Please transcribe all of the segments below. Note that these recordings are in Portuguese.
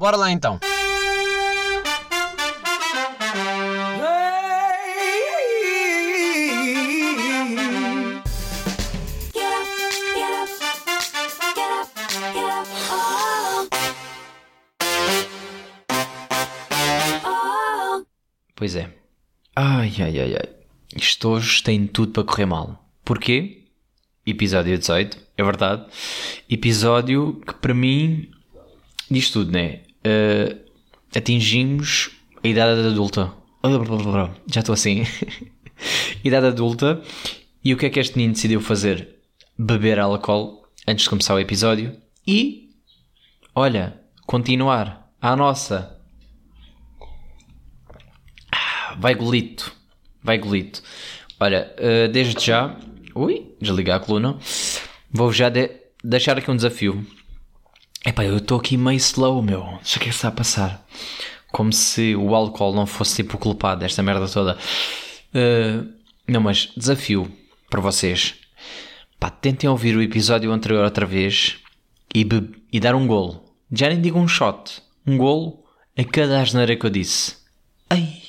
Bora lá então. Pois é. Ai, ai, ai, ai. Isto hoje tem tudo para correr mal. Porquê? Episódio 18, é verdade. Episódio que para mim diz tudo, né? Uh, atingimos a idade adulta. Já estou assim. idade adulta. E o que é que este menino decidiu fazer? Beber álcool antes de começar o episódio e, olha, continuar à nossa vai golito. Vai golito. Olha, uh, desde já. Ui, desligar a coluna. Vou já de deixar aqui um desafio. Epá, eu estou aqui meio slow, meu. O que é que está a passar. Como se o álcool não fosse tipo culpado desta merda toda. Uh, não, mas desafio para vocês. Pá, tentem ouvir o episódio anterior outra vez e, e dar um golo. Já nem digo um shot. Um golo a cada asneira que eu disse. Ai!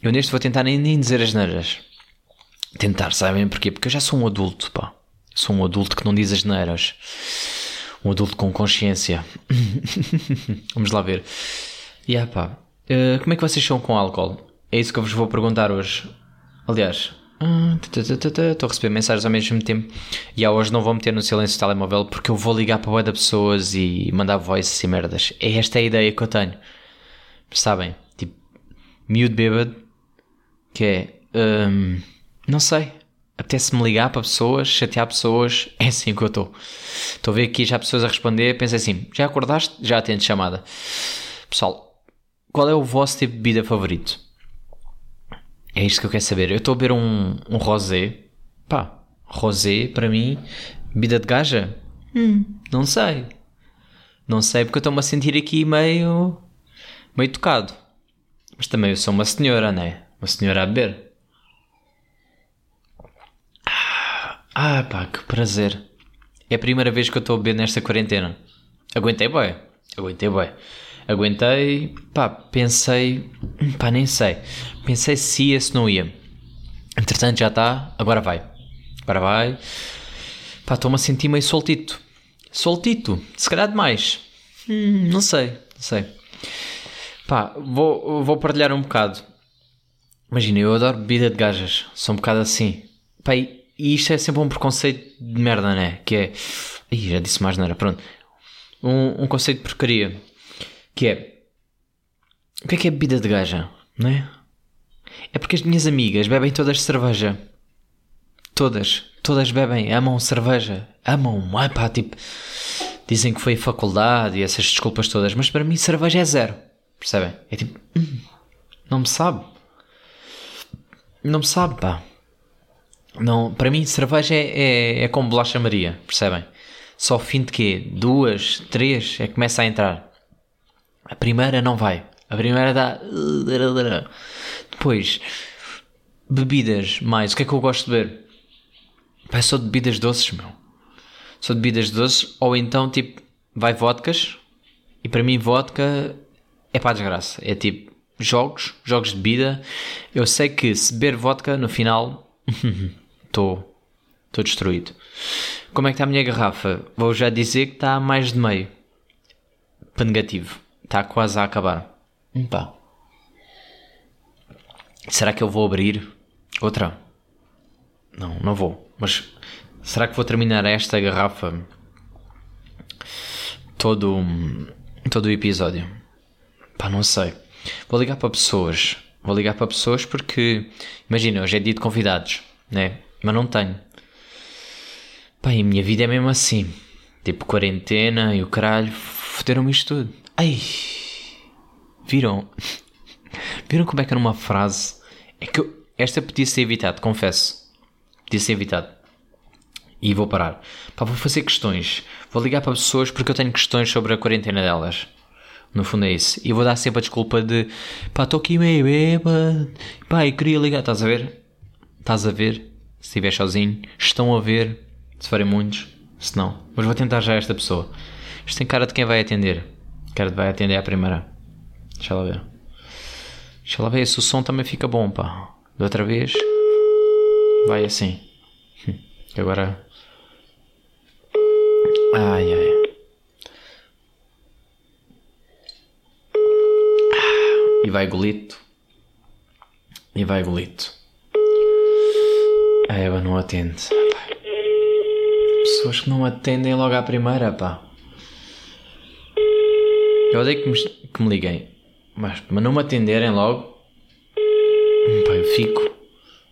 Eu neste vou tentar nem, nem dizer as neiras. Tentar, sabem porquê? Porque eu já sou um adulto, pá. Sou um adulto que não diz as neiras. Um adulto com consciência. Vamos lá ver. E yeah, pá. Uh, como é que vocês são com álcool? É isso que eu vos vou perguntar hoje. Aliás, ah, estou a receber mensagens ao mesmo tempo. E yeah, hoje não vou meter no silêncio o telemóvel porque eu vou ligar para a da pessoas e mandar voice e merdas. É esta a ideia que eu tenho. Sabem? Tipo, miúdo bêbado que é, hum, não sei, apetece-me ligar para pessoas, chatear pessoas, é assim que eu estou. Estou a ver aqui já pessoas a responder, pensei assim, já acordaste? Já atendo chamada. Pessoal, qual é o vosso tipo de bebida favorito? É isto que eu quero saber. Eu estou a beber um, um rosé, pá, rosé para mim, bebida de gaja? Hum, não sei. Não sei porque eu estou-me a sentir aqui meio, meio tocado. Mas também eu sou uma senhora, né? Uma senhora a beber. Ah, pá, que prazer. É a primeira vez que eu estou a beber nesta quarentena. Aguentei, boy. Aguentei, boy. Aguentei, pá, pensei, pá, nem sei. Pensei se ia, se não ia. Entretanto, já está, agora vai. Agora vai. Pá, estou-me a sentir meio soltito. Soltito, se calhar demais. Hum, não sei, não sei. Pá, vou, vou partilhar um bocado. Imagina, eu adoro bebida de gajas, sou um bocado assim. Pá, e isto é sempre um preconceito de merda, né? Que é. Ih, já disse mais nada, pronto. Um, um conceito de porcaria. Que é. O que é que é bebida de gaja? Não é? É porque as minhas amigas bebem todas cerveja. Todas. Todas bebem, amam cerveja. Amam. Ai pá, tipo. Dizem que foi a faculdade e essas desculpas todas. Mas para mim cerveja é zero. Percebem? É tipo. Hum, não me sabe. Não me sabe, pá. Não, para mim, cerveja é, é, é como bolacha Maria, percebem? Só ao fim de quê? Duas, três é que começa a entrar. A primeira não vai. A primeira dá. Depois, bebidas mais. O que é que eu gosto de beber? Pá, sou de bebidas doces, meu. Sou de bebidas doces, ou então tipo, vai vodkas. E para mim, vodka é para a desgraça. É tipo, jogos, jogos de bebida. Eu sei que se beber vodka no final, estou estou destruído. Como é que está a minha garrafa? Vou já dizer que está a mais de meio. Para negativo. Está quase a acabar. Pá. Será que eu vou abrir outra? Não, não vou. Mas será que vou terminar esta garrafa todo todo o episódio? Pá, não sei. Vou ligar para pessoas. Vou ligar para pessoas porque, imagina, hoje é dia de convidados, né? Mas não tenho. E a minha vida é mesmo assim. Tipo, quarentena e o caralho, foderam-me isto tudo. Ai! Viram? Viram como é que era uma frase? É que eu, esta podia ser evitada, confesso. Podia ser evitada. E vou parar. Pá, vou fazer questões. Vou ligar para pessoas porque eu tenho questões sobre a quarentena delas. No fundo é isso. E vou dar sempre a desculpa de pá, estou aqui meio bêbado, pá, e queria ligar. Estás a ver? Estás a ver? Se estiver sozinho, estão a ver. Se forem muitos, se não. Mas vou tentar já esta pessoa. Isto tem cara de quem vai atender. Quero vai atender à primeira. Deixa ela ver. Deixa ela ver se o som também fica bom, pá. Outra vez. Vai assim. Agora. Ai ai. E vai golito. E vai golito. A Eva não atende. Pessoas que não atendem logo à primeira, pá. Eu odeio que me, que me liguem. Mas, mas não me atenderem logo. Pá, eu fico.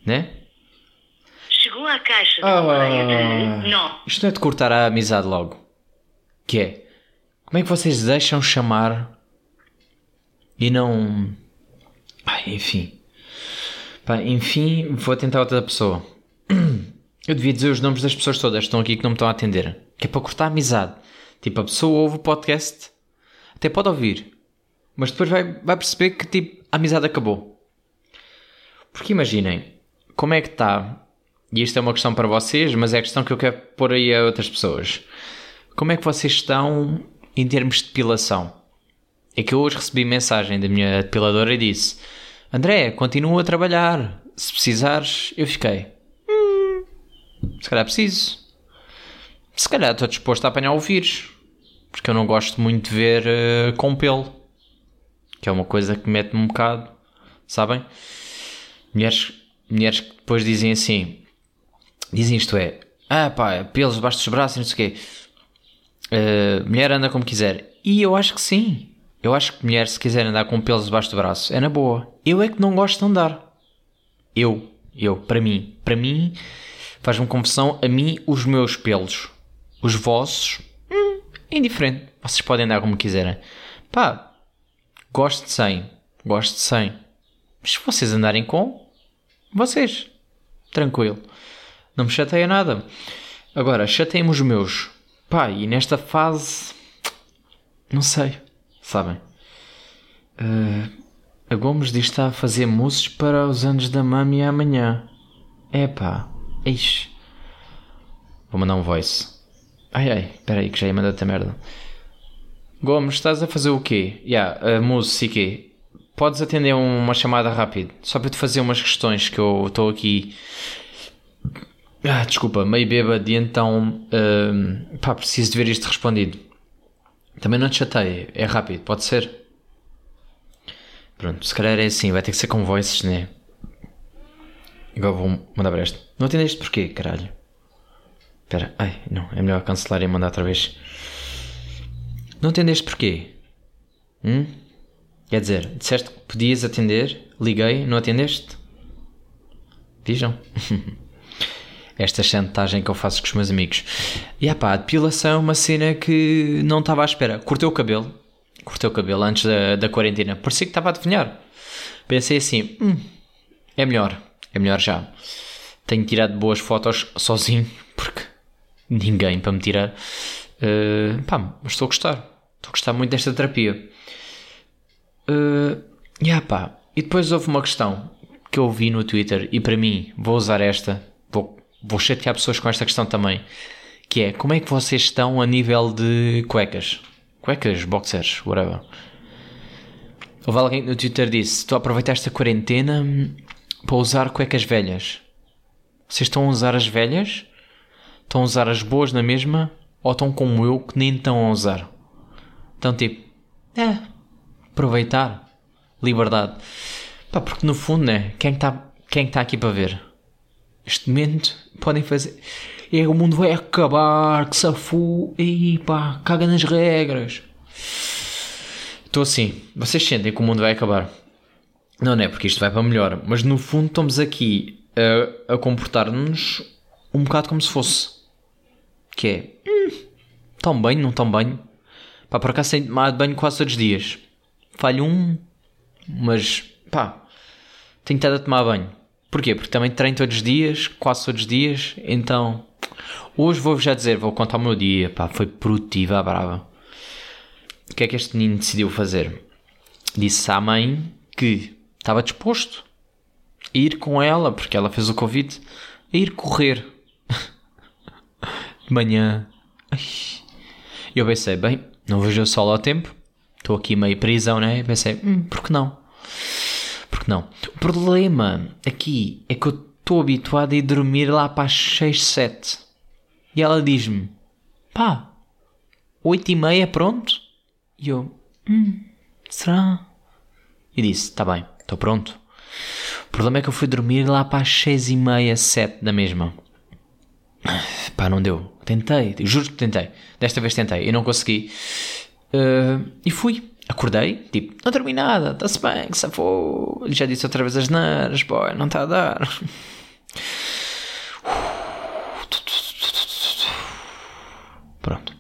Né? Chegou à caixa de Ah, de não. isto não é de cortar a amizade logo. Que é? Como é que vocês deixam chamar e não. Ai, enfim. Pá, enfim, vou tentar outra pessoa. Eu devia dizer os nomes das pessoas todas que estão aqui que não me estão a atender. Que é para cortar a amizade. Tipo, a pessoa ouve o podcast, até pode ouvir, mas depois vai, vai perceber que tipo, a amizade acabou. Porque imaginem, como é que está, e isto é uma questão para vocês, mas é a questão que eu quero pôr aí a outras pessoas. Como é que vocês estão em termos de depilação? É que eu hoje recebi mensagem da minha depiladora e disse: André, continua a trabalhar. Se precisares, eu fiquei. "Hum, se calhar preciso. Se calhar estou disposto a apanhar o vírus. Porque eu não gosto muito de ver eh, com pelo. Que é uma coisa que mete-me um bocado. Sabem? Mulheres, mulheres que depois dizem assim: Dizem isto é, ah pá, pelos debaixo dos braços e não sei o quê. Uh, mulher anda como quiser. E eu acho que sim. Eu acho que mulher, se quiser andar com pelos debaixo do braço, é na boa. Eu é que não gosto de andar. Eu, eu, para mim. Para mim, faz-me confusão a mim os meus pelos. Os vossos, hum, indiferente. Vocês podem andar como quiserem. Pá, gosto de 100. Gosto de 100. Mas se vocês andarem com, vocês. Tranquilo. Não me chateia nada. Agora, chateiem os meus. Pá, e nesta fase. Não sei. Sabem? Uh, a Gomes diz que está a fazer mousses para os anos da mami amanhã. Epá. Ixi. Vou mandar um voice. Ai ai, espera aí que já ia mandar-te a merda. Gomes, estás a fazer o quê? Ya, yeah, uh? Podes atender uma chamada rápido? Só para te fazer umas questões que eu estou aqui ah, desculpa, meio bêbado e então hum, pá, preciso de ver isto respondido. Também não te chateia, é rápido, pode ser? Pronto, se calhar é assim, vai ter que ser com voices, né? Agora vou mandar para este. Não atendeste porquê, caralho? Espera, ai, não, é melhor cancelar e mandar outra vez. Não atendeste porquê? Hum? Quer dizer, disseste que podias atender, liguei, não atendeste? Vejam. esta chantagem que eu faço com os meus amigos. E ah pá, a depilação é uma cena que não estava à espera. Cortei o cabelo, cortei o cabelo antes da, da quarentena, parecia que estava a adivinhar. Pensei assim, hum, é melhor, é melhor já. Tenho tirado boas fotos sozinho, porque ninguém para me tirar. Uh, pá, mas estou a gostar, estou a gostar muito desta terapia. Uh, e ah pá, e depois houve uma questão que eu vi no Twitter e para mim vou usar esta, vou vou chatear pessoas com esta questão também, que é como é que vocês estão a nível de cuecas? Cuecas, boxers, whatever. Houve alguém no Twitter disse: Estou a aproveitar esta quarentena para usar cuecas velhas. Vocês estão a usar as velhas? Estão a usar as boas na mesma? Ou estão como eu que nem estão a usar? Então, tipo, é, aproveitar, liberdade. Pá, porque no fundo, né? Quem está quem está aqui para ver? Este momento podem fazer. É, o mundo vai acabar, que safu. E pá, caga nas regras. Estou assim. Vocês sentem que o mundo vai acabar? Não, não é porque isto vai para melhor. Mas no fundo estamos aqui a, a comportar-nos um bocado como se fosse. Que é. Hum, tão bem, não tão bem. Pá, por tenho tomado banho quase todos os dias. Falho um. Mas, pá. Tenho estado a tomar banho. Porquê? Porque também treino todos os dias, quase todos os dias, então hoje vou-vos já dizer, vou contar o meu dia, pá, foi produtiva, brava. O que é que este menino decidiu fazer? Disse à mãe que estava disposto a ir com ela, porque ela fez o convite, a ir correr de manhã. E eu pensei, bem, não vejo o sol ao tempo, estou aqui meio prisão, né? Pensei, hum, por que não? Por que não? O problema aqui é que eu estou habituado a ir dormir lá para as 6, 7. E ela diz-me, pá, 8 e meia, pronto? E eu, hum, será? E disse, tá bem, estou pronto. O problema é que eu fui dormir lá para as 6 e meia, 7 da mesma. Pá, não deu. Tentei, juro que tentei. Desta vez tentei e não consegui. Uh, e fui. Acordei, tipo, não dormi nada, está-se bem, que safou. Já disse outra vez as neiras, boy, não está a dar. Pronto.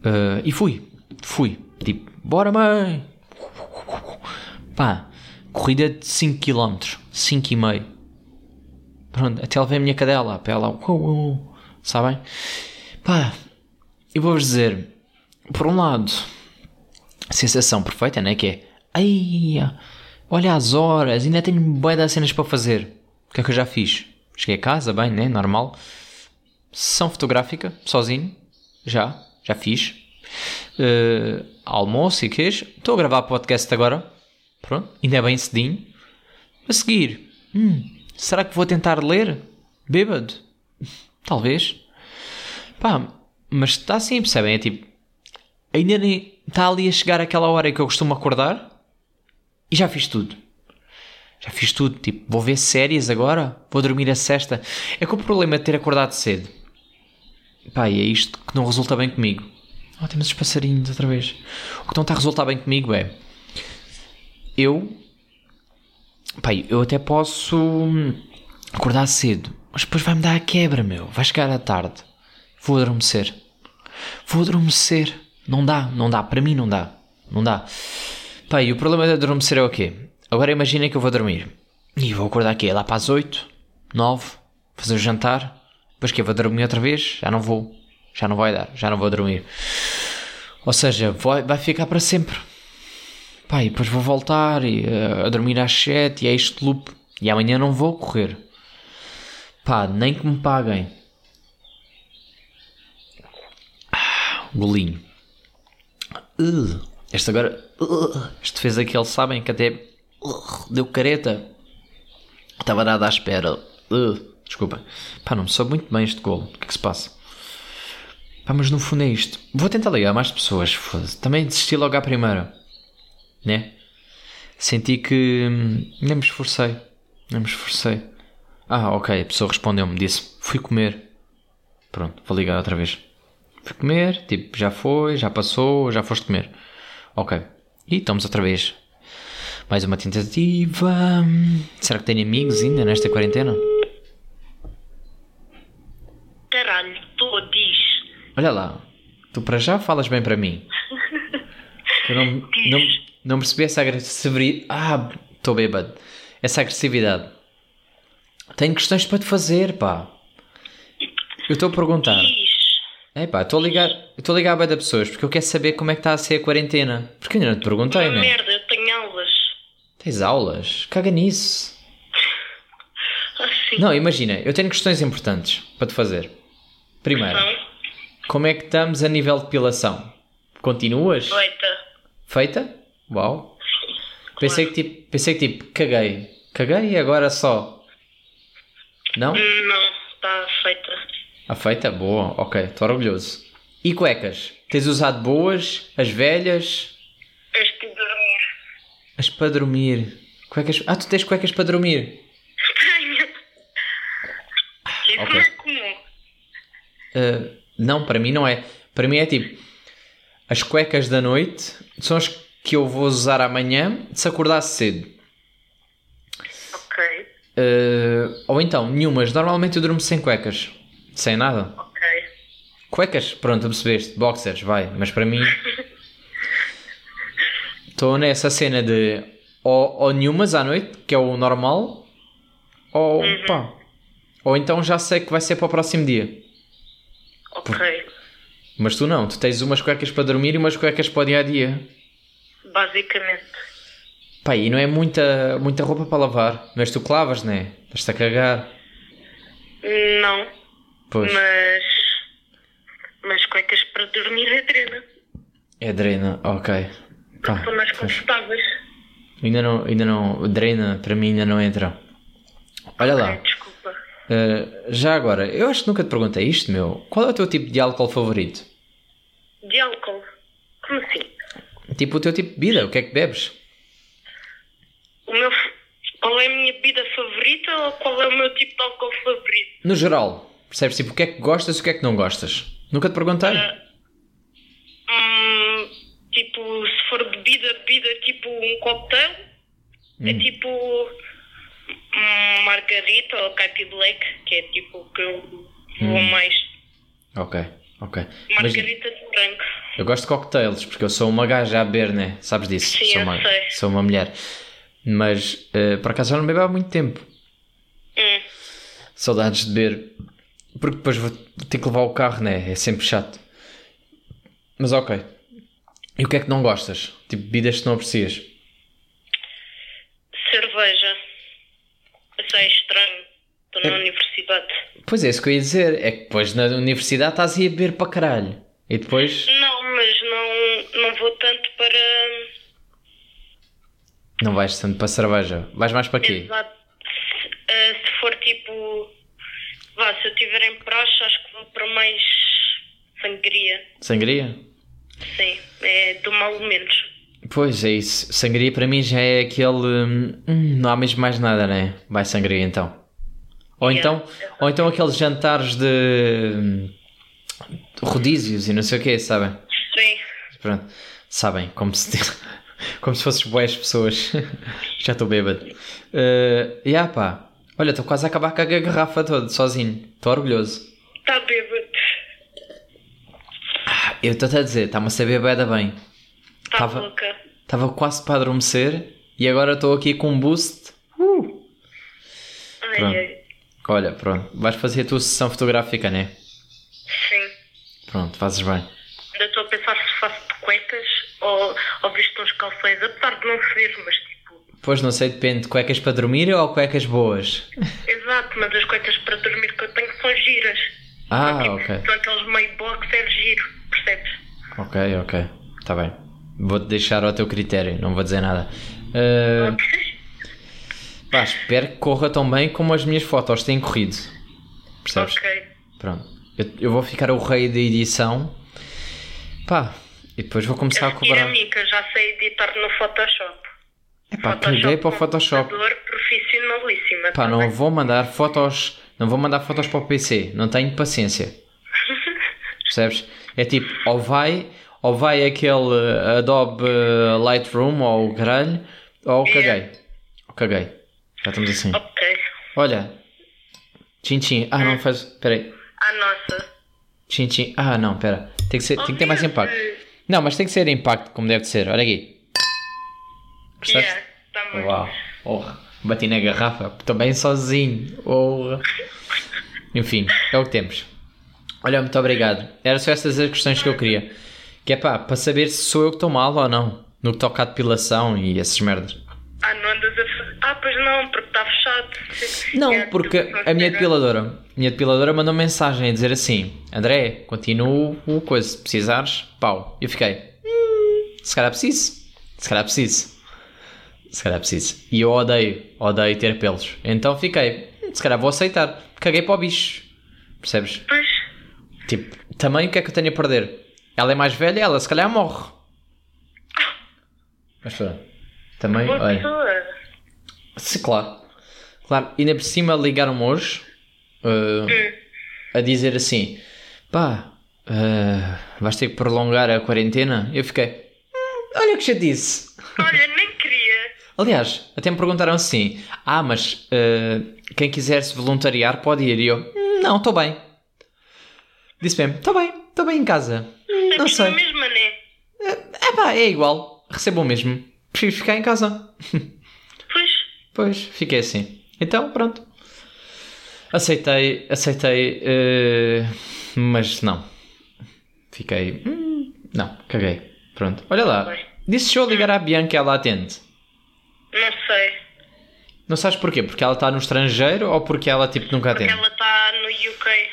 Uh, e fui. Fui. Tipo, bora mãe. Pá, corrida de 5 km. 5,5. Pronto, até levei a minha cadela para ela. Uh, uh, sabem? Pá, eu vou-vos dizer, por um lado, sensação perfeita, né? Que é, ai, olha as horas, ainda tenho boia de cenas para fazer. O que é que eu já fiz? Cheguei a casa, bem, né? Normal. Sessão fotográfica, sozinho, já, já fiz. Uh, almoço e queijo. Estou a gravar podcast agora. Pronto, ainda é bem cedinho. A seguir, hum, será que vou tentar ler? Bêbado? Talvez. Pá, mas está assim, percebem? É tipo, ainda nem está ali a chegar aquela hora que eu costumo acordar e já fiz tudo. Já fiz tudo. Tipo, vou ver séries agora, vou dormir a sexta. É que o problema é ter acordado cedo. Pá, e é isto que não resulta bem comigo. Oh, temos os passarinhos outra vez. O que não está a resultar bem comigo é. Eu. Pá, eu até posso acordar cedo, mas depois vai-me dar a quebra, meu. Vai chegar à tarde. Vou adormecer. Vou adormecer. Não dá, não dá. Para mim não dá. Não dá. E o problema de adormecer é o quê? Agora imaginem que eu vou dormir. E vou acordar aqui lá para as 8, 9, fazer o jantar. Depois que eu vou dormir outra vez, já não vou. Já não vai dar, já não vou dormir. Ou seja, vai, vai ficar para sempre. Pá, e depois vou voltar e, uh, a dormir às 7 e é este loop. E amanhã não vou correr. Pá, nem que me paguem. golinho. Uh, este agora. Uh, este fez aquele, sabem, que até uh, deu careta. Estava dado à espera. Uh, desculpa. Pá, não me soube muito bem este golo. O que é que se passa? Pá, mas no fundo é isto. Vou tentar ligar mais pessoas. Também desisti logo à primeira. Né? Senti que. Hum, nem me esforcei. Nem me esforcei. Ah, ok. A pessoa respondeu-me. Disse: Fui comer. Pronto, vou ligar outra vez. Fui comer, tipo, já foi, já passou, já foste comer. Ok. E estamos outra vez. Mais uma tentativa. Será que tenho amigos ainda nesta quarentena? Caralho, tu diz. Olha lá, tu para já falas bem para mim. Eu não, não, não percebi essa agressividade. Ah, estou bêbado. Essa agressividade. Tenho questões para te fazer, pá. Eu estou a perguntar. É pá, estou a ligar, estou a ligar a bem de pessoas porque eu quero saber como é que está a ser a quarentena. Porque ainda não te perguntei, Uma né? merda, eu tenho aulas. Tens aulas? Caga nisso. Assim. Não, imagina, eu tenho questões importantes para te fazer. Primeiro, como é que estamos a nível de depilação? Continuas? feita. Feita? Uau. Pensei que tipo, pensei que tipo, caguei. Caguei e agora só. Não? Não, está feita. A feita? Boa, ok, estou orgulhoso. E cuecas? Tens usado boas? As velhas? Este de dormir. As para dormir? Cuecas... Ah, tu tens cuecas para dormir? Tenho. Isso Ok. não é comum. Uh, não, para mim não é. Para mim é tipo, as cuecas da noite são as que eu vou usar amanhã se acordar cedo. Ok, Uh, ou então, nenhumas. Normalmente eu durmo sem cuecas. Sem nada. ok. Cuecas, pronto, percebeste. Boxers, vai. Mas para mim. Estou nessa cena de ou, ou nenhumas à noite, que é o normal, ou pá. Ou então já sei que vai ser para o próximo dia. Ok. Mas tu não, tu tens umas cuecas para dormir e umas cuecas para o dia a dia. Basicamente. Pá, e não é muita, muita roupa para lavar. Mas tu que lavas, né? Estás-te a cagar. Não, Pois. mas. Mas cuecas para dormir é drena. É drena, ok. Pá, São mais confortáveis. Ainda não, ainda não, drena para mim ainda não entra. Olha lá, Ok, desculpa. uh, já agora, eu acho que nunca te perguntei isto, meu. Qual é o teu tipo de álcool favorito? De álcool? Como assim? Tipo o teu tipo de bebida, o que é que bebes? O meu... Qual é a minha bebida favorita ou qual é o meu tipo de álcool favorito? No geral, percebes tipo o que é que gostas e o que é que não gostas? Nunca te perguntei? Hum, tipo, se for bebida, bebida tipo um cocktail, é Hum. tipo um margarita ou caipi black, que é tipo o que eu vou Hum. mais. Ok, ok. Mas Margarita de branco. eu gosto de cocktails porque eu sou uma gaja a beber, né? Sabes disso? Sim, sou, eu uma, sei. sou uma mulher. Mas uh, por acaso já não bebo há muito tempo. Hum. Saudades de beber. Porque depois vou ter que levar o carro, né? É sempre chato. Mas ok. E o que é que não gostas? Tipo, bebidas que não aprecias? Cerveja. Isso é estranho. Estou na universidade. Pois é, isso que eu ia dizer. É que depois na universidade estás a beber para caralho. E depois Não, mas não, não vou tanto para. não vais tanto para cerveja. Vais mais para quê? Exato. Se, se for tipo. Vá, se eu estiver em praxe, acho que vou para mais sangria. Sangria? Sim, é do mal menos. Pois é isso. Sangria para mim já é aquele. hum, hum, não há mesmo mais nada, né? Vai sangria então. Ou Yeah. então, ou então aqueles jantares de rodízios e não sei o quê, sabem? Sim. Pronto, sabem, como se, como se fosses boas pessoas. Já estou bêbado. Uh, e ah pá, olha, estou quase a acabar com a garrafa toda, sozinho. Estou orgulhoso. Está Tá bêbado. Eu estou-te a dizer, está-me a saber bem bem. Está Tava- Tá louca. Estava quase para adormecer e agora estou aqui com um boost. Uh! Ai, ai. Olha, pronto, vais fazer a tua sessão fotográfica, né? Sim. Pronto, fazes bem. Ainda estou a pensar se faço de cuecas ou, ou visto uns calções, apesar de não ser, mas tipo. Pois não sei, depende, cuecas para dormir ou cuecas boas? Exato, mas as cuecas para dormir que eu tenho são giras. Ah, São, tipo, ok. São aqueles meio box, é giro, percebes? Ok, ok, está bem. Vou-te deixar ao teu critério, não vou dizer nada. Uh, pá, espero que corra tão bem como as minhas fotos têm corrido. Percebes? ok. Pronto. Eu, eu vou ficar o rei da edição. Pá, e depois vou começar a A cobrar. a mim, que eu já sei editar no Photoshop. Epá, caguei para o Photoshop. profissionalíssima. Pá, tá não vou mandar fotos. Não vou mandar fotos para o PC. Não tenho paciência. Percebes? É tipo, ou vai, ou vai aquele Adobe Lightroom ou o caralho, ou caguei. Yeah. Ou caguei. Já estamos assim. Ok. Olha. Tchim tchim. Ah, não faz. Espera aí. A nossa. Tchim tchim. Ah, não, espera. Tem que, ser, tem que ter mais impacto. Não, mas tem que ser impacto como deve de ser. Olha aqui. Percebes? Yeah, tá bem. Uau. Porra. Bati na garrafa. Estou bem sozinho. Porra. Enfim, é o que temos. Olha, muito obrigado. Era só estas as questões que eu queria. Que é pá, para saber se sou eu que estou mal ou não. No que toca à depilação e essas merdas. Ah, não andas a. Ah, pois não, porque está fechado. Não, porque a minha depiladora, minha depiladora mandou mensagem a dizer assim: André, continuo o coisa, se precisares, pau. E eu fiquei, "Hum, se calhar preciso, se calhar preciso, se calhar preciso. E eu odeio, odeio ter pelos. Então fiquei, "Hum, se calhar vou aceitar. Caguei para o bicho, percebes? Pois. Tipo, também o que é que eu tenho a perder? Ela é mais velha, ela se calhar morre. Mas pronto, também, olha. Sim, claro. Claro, e ainda por cima ligaram-me hoje uh, a dizer assim: pá, uh, vais ter que prolongar a quarentena. Eu fiquei, "Hum, olha que já disse. Olha, nem queria. Aliás, até me perguntaram assim: ah, mas uh, quem quiser se voluntariar pode ir. E eu, "Hum, não, estou bem. Disse mesmo: estou bem, estou bem em casa. Hum, não Sempre na sei. mesma, né? É pá, é igual, recebo o mesmo. Prefiro ficar em casa. Pois. Fiquei assim. Então, pronto. Aceitei, aceitei, eh, mas não. Fiquei. hum, não, caguei. Pronto. Olha lá. Disse se eu ligar à Bianca ela atende. Não sei. Não sabes porquê? Porque ela está no estrangeiro ou porque ela tipo nunca Porque atende? ela está no UK.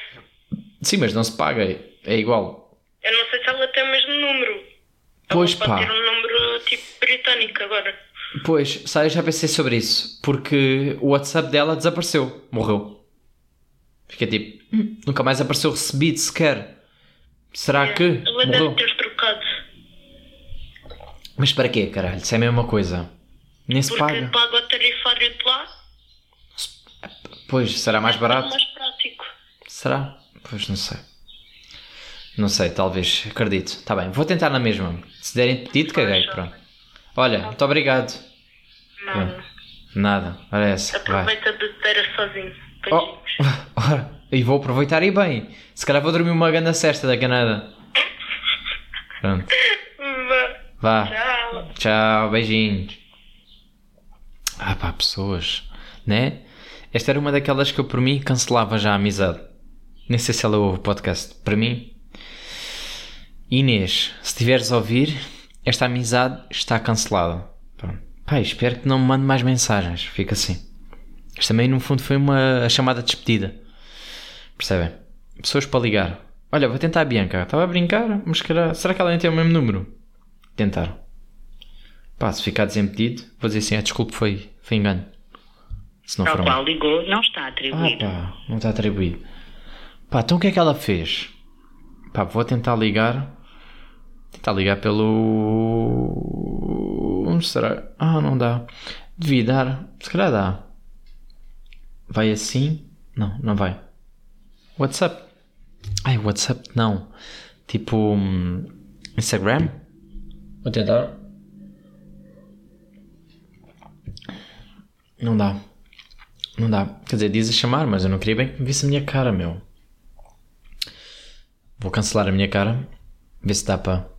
Sim, mas não se paga. É igual. Eu não sei se ela tem o mesmo número. Pois ela pode pá. ter um número tipo britânico agora. Pois, sabe, já pensei sobre isso. Porque o WhatsApp dela desapareceu. Morreu. Fiquei tipo, "Hum, nunca mais apareceu recebido sequer. Será que Ela deve morreu? ter trocado. Mas para quê, caralho? Isso é a mesma coisa. Nem se Porque paga. paga o tarifário de lá. Pois, será mais É barato? mais prático. Será? Pois não sei. Não sei, talvez. Acredito. Está bem, vou tentar na mesma. Se derem pedido, caguei. Pronto. Olha, muito obrigado. Não. Nada, olha essa. Aproveita de ter sozinho. Oh, ora, e vou aproveitar e bem. Se calhar vou dormir uma grande cesta da Canada. Pronto. Vá. Tchau. Tchau, beijinhos. Ah pá, pessoas, né? Esta era uma daquelas que eu por mim cancelava já a amizade. Nem sei se ela ouve o podcast. Para mim, Inês, se estiveres a ouvir, esta amizade está cancelada. Pronto. Pai, espero que não me mande mais mensagens. Fica assim. Isto também, no fundo, foi uma chamada de despedida. Percebem? Pessoas para ligar. Olha, vou tentar a Bianca. Estava a brincar, mas calhar, será que ela nem tem o mesmo número? Tentar. Pá, se ficar desimpedido, vou dizer assim: ah, desculpe, foi, foi engano. Se não Ao for um- qual ligou não está Ah, atribuído. pá, não está atribuído. Pá, então o que é que ela fez? Pá, vou tentar ligar. Tentar ligar pelo. Onde será? Ah, não dá. Devia dar. Se calhar dá. Vai assim? Não, não vai. WhatsApp. Ai, WhatsApp não. Tipo. hum, Instagram? Vou tentar. Não dá. Não dá. Quer dizer, diz a chamar, mas eu não queria bem que me visse a minha cara, meu. Vou cancelar a minha cara. Ver se dá para.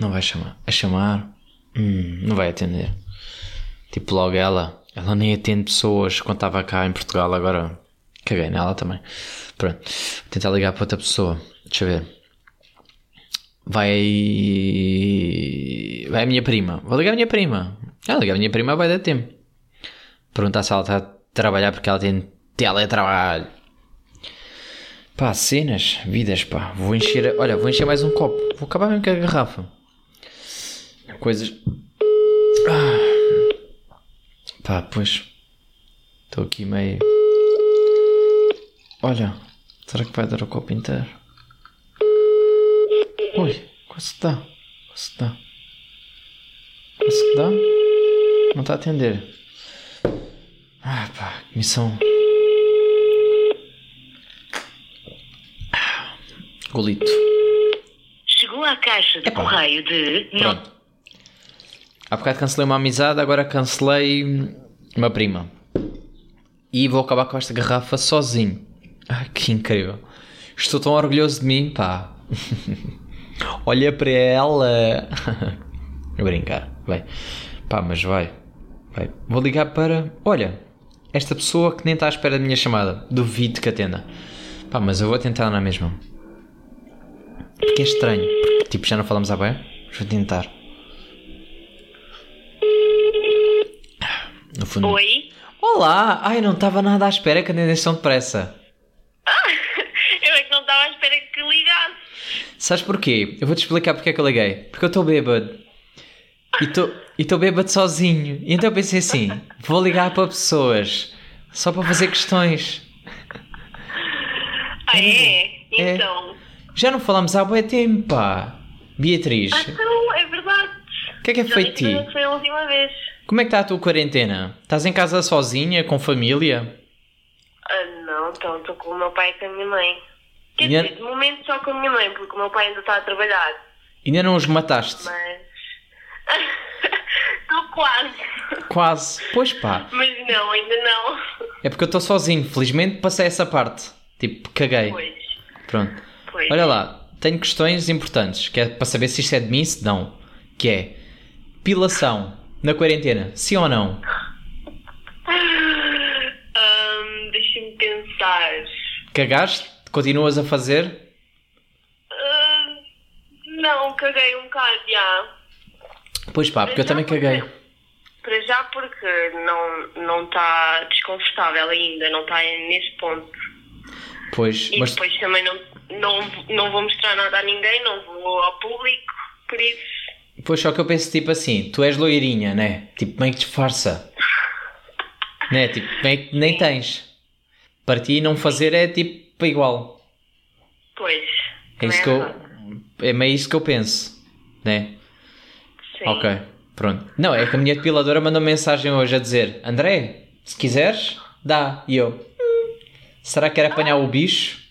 Não vai chamar. A chamar. Hum, não vai atender. Tipo, logo ela. Ela nem atende pessoas quando estava cá em Portugal. Agora caguei nela também. Pronto. Vou tentar ligar para outra pessoa. Deixa eu ver. Vai. Vai a minha prima. Vou ligar a minha prima. Ah, ligar a minha prima vai dar tempo perguntar se ela está a trabalhar porque ela tem teletrabalho. Pá, cenas, vidas, pá. Vou encher, olha, vou encher mais um copo. Vou acabar mesmo com a garrafa. Coisas. Ah. Pá, pois. Estou aqui meio. Olha, será que vai dar o copo inteiro? Ui, quase que dá. Quase que dá. Quase que dá. Não está a atender. Ah, pá, que missão. Ah, Golito. Chegou à caixa de Epá. correio de. Pronto. Há bocado cancelei uma amizade, agora cancelei uma prima. E vou acabar com esta garrafa sozinho. Ai, que incrível. Estou tão orgulhoso de mim, pá. Olha para ela. Brincar, vai. Pá, mas vai. vai. Vou ligar para. Olha, esta pessoa que nem está à espera da minha chamada. Duvido que atenda. Pá, mas eu vou tentar na mesma. Porque é estranho. Porque, tipo, já não falamos há bem. Vou tentar. No fundo. Oi? Olá! Ai, não estava nada à espera que atendesse tão depressa. Eu é que não estava à espera que ligasse. Sabes porquê? Eu vou-te explicar porque é que eu liguei. Porque eu estou bêbado. E estou bêbado sozinho. E então eu pensei assim: vou ligar para pessoas. Só para fazer questões. Ah, é? É. Então. Já não falamos há bué tempo, pá. Beatriz, Ah, então, é verdade. o que é que é Já feito de ti? foi a última vez. Como é que está a tua quarentena? Estás em casa sozinha, com família? Ah, não, então estou com o meu pai e com a minha mãe. Quer dizer, de momento só com a minha mãe, porque o meu pai ainda está a trabalhar. Ainda não os mataste? Mas. Estou quase. Quase. Pois pá. Mas não, ainda não. É porque eu estou sozinho. Felizmente passei essa parte. Tipo, caguei. Pois. Pronto. Pois. Olha lá, tenho questões importantes, que é para saber se isto é de mim, se não. Que é pilação na quarentena, sim ou não? Ahm, Deixa-me pensar. Cagaste? Continuas a fazer? Ah, não, caguei um bocado já. Pois pá, porque eu também caguei. Para já porque não não está desconfortável ainda, não está nesse ponto. Pois, E mas depois também não, não, não vou mostrar nada a ninguém, não vou ao público, por isso. Pois só que eu penso tipo assim, tu és loirinha, né? Tipo, meio que disfarça. Né? Tipo, meio que nem tens. Para ti não fazer é tipo igual. Pois. É isso que também eu. verdade. É meio isso que eu penso. Né? Sim. Ok, pronto. Não, é que a minha depiladora mandou mensagem hoje a dizer: André, se quiseres, dá. E eu: "Hum, será que era apanhar o bicho?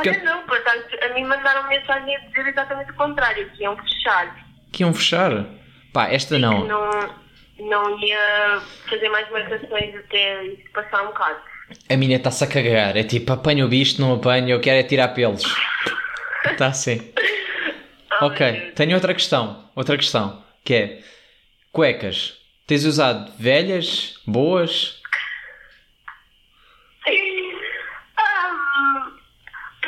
Olha, Porque- não, por acaso, a mim mandaram mensagem a dizer exatamente o contrário, que iam fechar. Que iam fechar? Pá, esta não. não, não ia fazer mais marcações até isso passar um bocado. A minha está-se a cagar. É tipo, apanho o bicho, não apanho, eu quero é tirar pelos. Está assim. Oh, Ok, tenho outra questão. Outra questão. Que é: cuecas. Tens usado velhas, boas? Ah,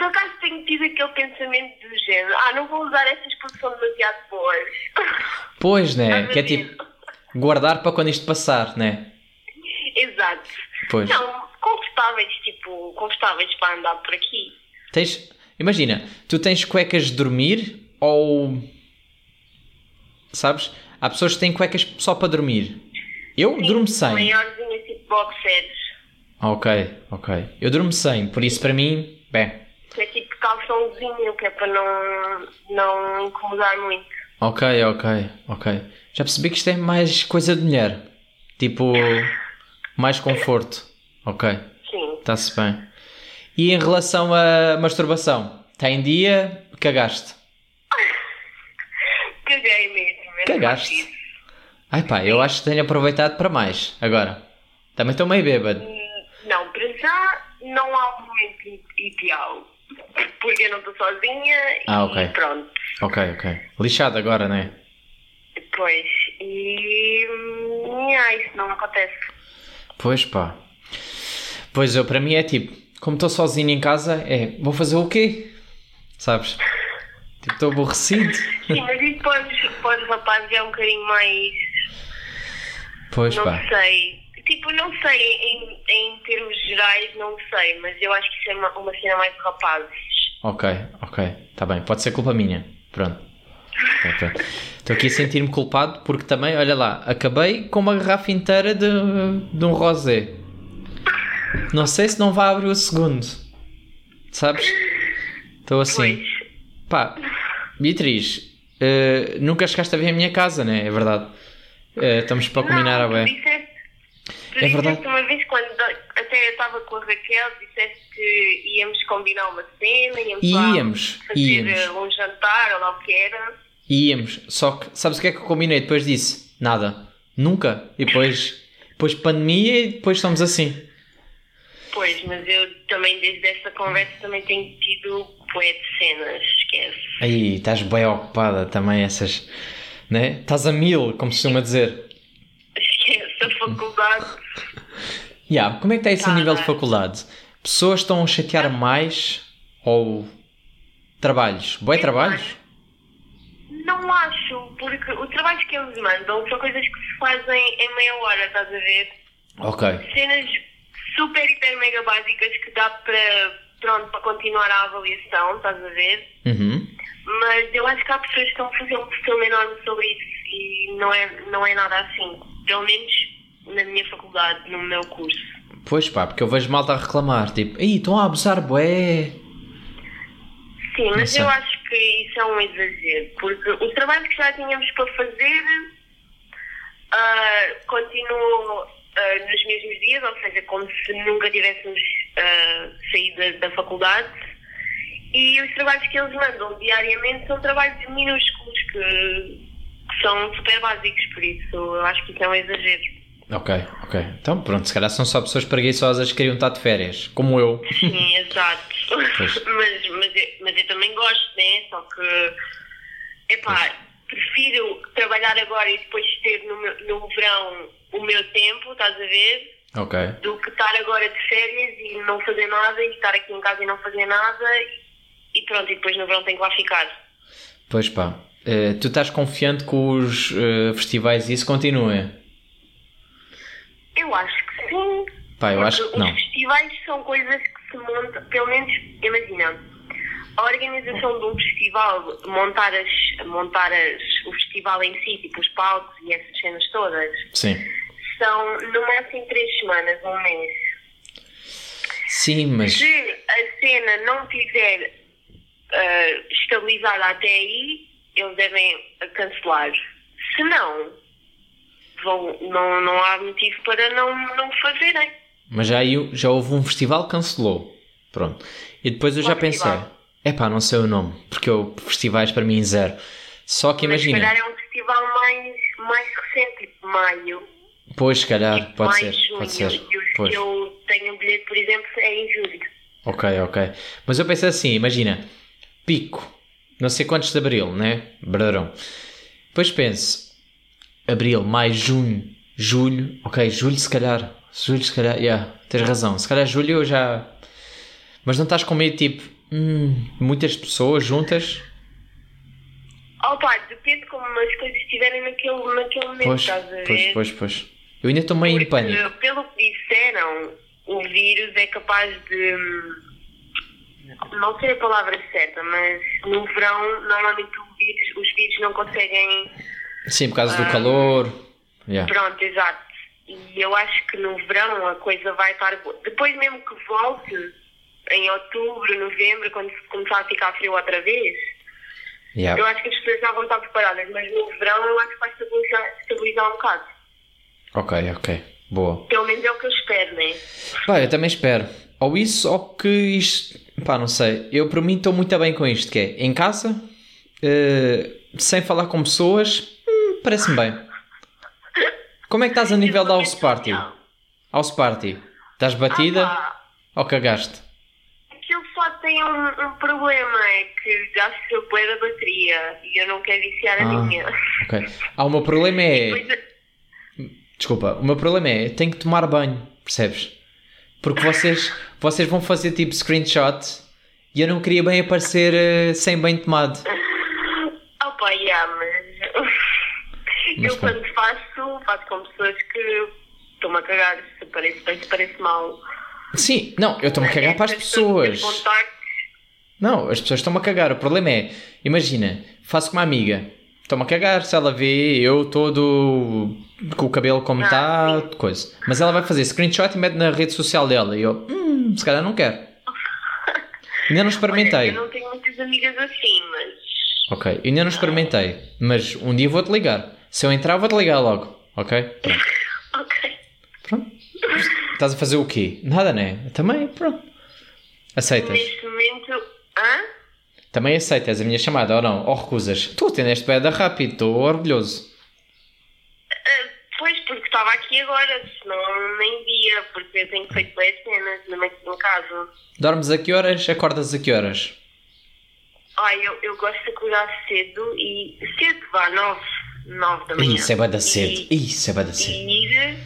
por acaso tenho tido aquele pensamento do género: ah, não vou usar essas porque são demasiado boas. Pois, né? Que é tipo, guardar para quando isto passar, né? Exato. Pois. Não, confortáveis, tipo, confortáveis para andar por aqui. Tens, imagina, tu tens cuecas de dormir ou sabes? Há pessoas que têm cuecas só para dormir. Eu Sim, durmo sem. Maiorzinhas, tipo boxers. Ok, ok. Eu durmo sem, por isso para mim, bem. É tipo calçãozinho, que é para não, não incomodar muito. Ok, ok, ok. Já percebi que isto é mais coisa de mulher. Tipo, mais conforto. Ok, Sim. está-se bem. E em relação à masturbação? Está em dia? Cagaste? Caguei mesmo. Cagaste? Ai pá, eu acho que tenho aproveitado para mais. Agora, também estou meio bêbado. Hum, Não, para já não há um momento ideal. Porque eu não estou sozinha Ah, e ok. pronto. Ok, ok. Lixado agora, não é? Pois, e yeah, isso não acontece. Pois pá. Pois eu, para mim é tipo, como estou sozinho em casa, é, vou fazer o quê? Sabes? Tipo, estou aborrecido. Sim, mas isso para os, para os rapazes é um bocadinho mais. Pois não pá. sei. Tipo, não sei, em, em termos gerais, não sei, mas eu acho que isso é uma, uma cena mais de rapazes. Ok, ok. Está bem. Pode ser culpa minha. Pronto. Estou aqui a sentir-me culpado porque também, olha lá, acabei com uma garrafa inteira de, de um rosé. Não sei se não vai abrir o segundo. Sabes? Estou assim. Pois. Pá, Beatriz, eh, nunca chegaste a ver a minha casa, né? É verdade. Eh, estamos para combinar a bem. tu disseste, tu É disseste uma vez quando até eu estava com a Raquel, disseste que íamos combinar uma cena, íamos, Íamos, fazer íamos. eh, um jantar ou lá o que era. Íamos, só que sabes o que é que eu combinei depois disso? Nada. Nunca. E depois, depois pandemia e depois estamos assim. Pois, mas eu também desde essa conversa também tenho tido bué de cenas, esquece. Aí, estás bem ocupada também essas. Né? Estás a mil, como se costuma dizer. Esquece a faculdade. Yeah, como é que está esse nível de faculdade? Pessoas estão a chatear mais ou trabalhos? Boi trabalhos? Não acho, porque os trabalhos que eles mandam são coisas que se fazem em meia hora, estás a ver? Ok. Cenas super, hiper, mega básicas que dá para, pronto, para continuar a avaliação, estás a ver? Uhum. Mas eu acho que há pessoas que estão a fazer um filme enorme sobre isso e não é, não é nada assim. Pelo menos na minha faculdade, no meu curso. Pois pá, porque eu vejo malta a reclamar, tipo, aí estão a abusar, bué. Sim, mas sei. eu acho que isso é um exagero, porque os trabalhos que já tínhamos para fazer ah, continuam ah, nos mesmos dias, ou seja, como se nunca tivéssemos ah, saído da, da faculdade. E os trabalhos que eles mandam diariamente são trabalhos minúsculos que são super básicos, por isso eu acho que isso é um exagero. Ok, ok. Então pronto, se calhar são só pessoas preguiçosas que queriam estar de férias, como eu. Sim, exato. Pois. mas, mas, eu, mas eu também gosto, né? Só que, epá, prefiro trabalhar agora e depois ter no, meu, no verão o meu tempo, estás a ver? Ok. Do que estar agora de férias e não fazer nada e estar aqui em casa e não fazer nada e, e pronto, e depois no verão tenho que lá ficar. Pois pá. Eh, tu estás confiante que os eh, festivais e isso continuem? Eu acho que sim. Pá, eu Porque acho que os não. festivais são coisas que se montam, pelo menos, imagina, a organização de um festival, montar, as, montar as, o festival em si, tipo os palcos e essas cenas todas, Sim. são no máximo três semanas, um mês. Sim, mas. Se a cena não tiver ah, estabilizada até aí, eles devem cancelar. Se não, vão, não, não há motivo para não, não fazerem. Mas já, já houve um festival que cancelou. Pronto. E depois eu já pensei. festival? Epá, não sei o nome. Porque eu, festivais para mim zero. Só que Mas se imagina. calhar é um festival mais, mais recente, tipo maio. Pois, se calhar, tipo pode ser. junho. Pode ser. E os Pois. que eu tenho bilhete, por exemplo, é em julho. Ok, ok. Mas eu pensei assim, imagina, pico, não sei quantos de abril, né? Brarão. Depois penso, abril, maio, junho, julho, ok, julho se calhar, julho se calhar, yeah, tens razão, se calhar julho eu já. Mas não estás com medo tipo, hum, muitas pessoas juntas? Opa, depende como as coisas estiverem naquele, naquele momento, Pois, estás a ver? pois, pois, pois. Eu ainda estou meio em Porque, pânico. Pelo que disseram, o vírus é capaz de. Não sei a palavra certa, mas no verão, normalmente os vírus não conseguem. Sim, por causa do calor. Yeah. Pronto, exato. E eu acho que no verão a coisa vai estar. boa. Depois, mesmo que volte, em outubro, novembro, quando começar a ficar frio outra vez, eu Yeah. acho que as pessoas já vão estar preparadas. Mas no verão, eu acho que vai estabilizar, estabilizar um bocado. Ok, ok. Boa. Pelo menos é o que eu espero, né? Pá, eu também espero. Ou isso, ou que isto. Pá, não sei. Eu, para mim, estou muito bem com isto, que é em casa, eh, sem falar com pessoas, hum, parece-me bem. Como é que estás a nível da house party? House party. Estás batida Ah, ou cagaste? Aquilo só tem um, um problema, é que gasta bué da bateria e eu não quero viciar a Ah. minha. Ok. Ah, o meu problema é. Depois, Desculpa, o meu problema é, tenho que tomar banho, percebes? Porque vocês, vocês vão fazer tipo screenshot e eu não queria bem aparecer eh, sem banho tomado. opa, yeah, mas... Mas eu pronto. quando faço, faço com pessoas que estou-me a cagar, se parece bem, se parece mal. Sim, não, eu estou-me a cagar para as pessoas. Não, as pessoas estão-me a cagar. O problema é, imagina, faço com uma amiga, estou-me a cagar se ela vê eu todo com o cabelo como Ah, está, coisa. Mas ela vai fazer screenshot e mete na rede social dela e eu, hum, se calhar não quero. Ainda não Olha, experimentei. eu não tenho muitas amigas assim, mas... Ok, ainda não experimentei, mas um dia vou-te ligar. Se eu entrar, vou-te ligar logo, ok? Pronto. Ok. Pronto. Estás a fazer o quê? Nada, né? Também, pronto. Aceitas? Neste momento... Hã? Também aceitas a minha chamada ou não? Ou recusas? Tu atendeste da rápido, estou orgulhoso. Ah, Pois, porque estava aqui agora, senão nem via, porque eu tenho feito bem cenas, mesmo aqui em casa. Dormes a que horas? Acordas a que horas? Ai, eu, eu gosto de acordar cedo e. cedo, vá, nove, nove da manhã. Isso é bada cedo. E, Isso é bada cedo. e.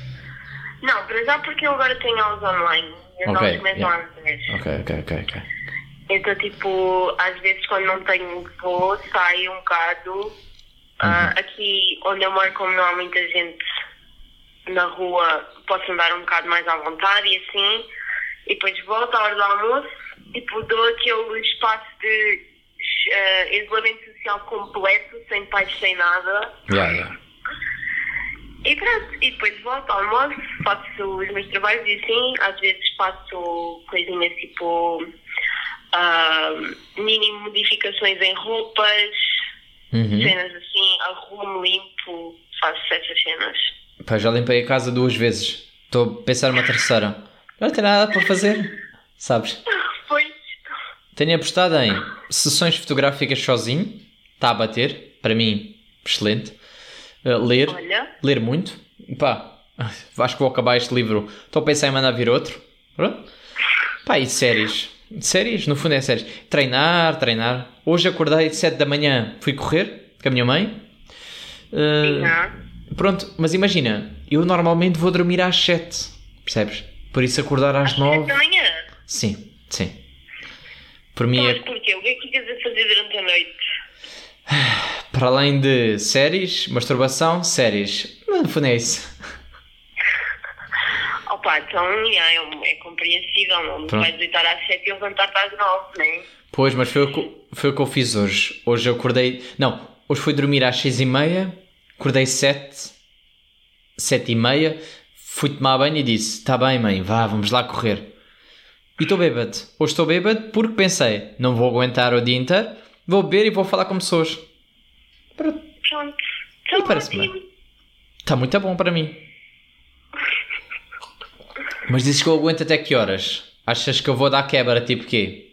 Não, para já porque eu agora tenho aulas online. E as aulas yeah. às 10. Ok, ok, ok, ok. Então, tipo, às vezes quando não tenho voo, saio um bocado. Ah, Uhum. aqui onde eu moro, como não há muita gente na rua, posso andar um bocado mais à vontade e assim. E depois volto à hora do almoço, tipo, dou aquele espaço de ah, isolamento social completo, sem pais, sem nada. Yeah, yeah. E pronto, e depois volto, almoço, faço os meus trabalhos e assim, às vezes faço coisinhas tipo ah, mini modificações em roupas, Uhum. cenas assim, arrumo, limpo, faço essas cenas. Pá, já limpei a casa duas vezes. Estou a pensar uma terceira. Não tem nada para fazer. Sabes? Pois, Tenho apostado em sessões fotográficas sozinho. Está a bater. Para mim, excelente. Uh, ler. olha, Ler muito. Pá, acho que vou acabar este livro. Estou a pensar em mandar vir outro. Pronto. Pá, e séries. Séries, no fundo é séries. Treinar, treinar. Hoje acordei de 7 da manhã, fui correr com a minha mãe. Uh, não. Pronto, mas imagina, eu normalmente vou dormir às 7, percebes? Por isso acordar às Às 9. sete da manhã. Sim, sim. Por mim Mas é porquê? O que é que ficas a fazer durante a noite? para além de séries, masturbação, séries. No fundo é isso. Opa, então é, é compreensível, não Pronto. vais deitar às sete e levantar-te às nove, né? Pois, mas foi o, que, foi o que eu fiz hoje. Hoje eu acordei. Não, hoje fui dormir às seis e meia, acordei sete, sete e meia, fui tomar banho e disse: Tá bem, mãe, vá, vamos lá correr. E estou bêbado. Hoje estou bêbado porque pensei: não vou aguentar o dia inteiro, vou beber e vou falar com pessoas. Pronto, Pronto. E ótimo. bem. Está muito bom para mim. Mas dizes que eu aguento até que horas? Achas que eu vou dar quebra tipo quê?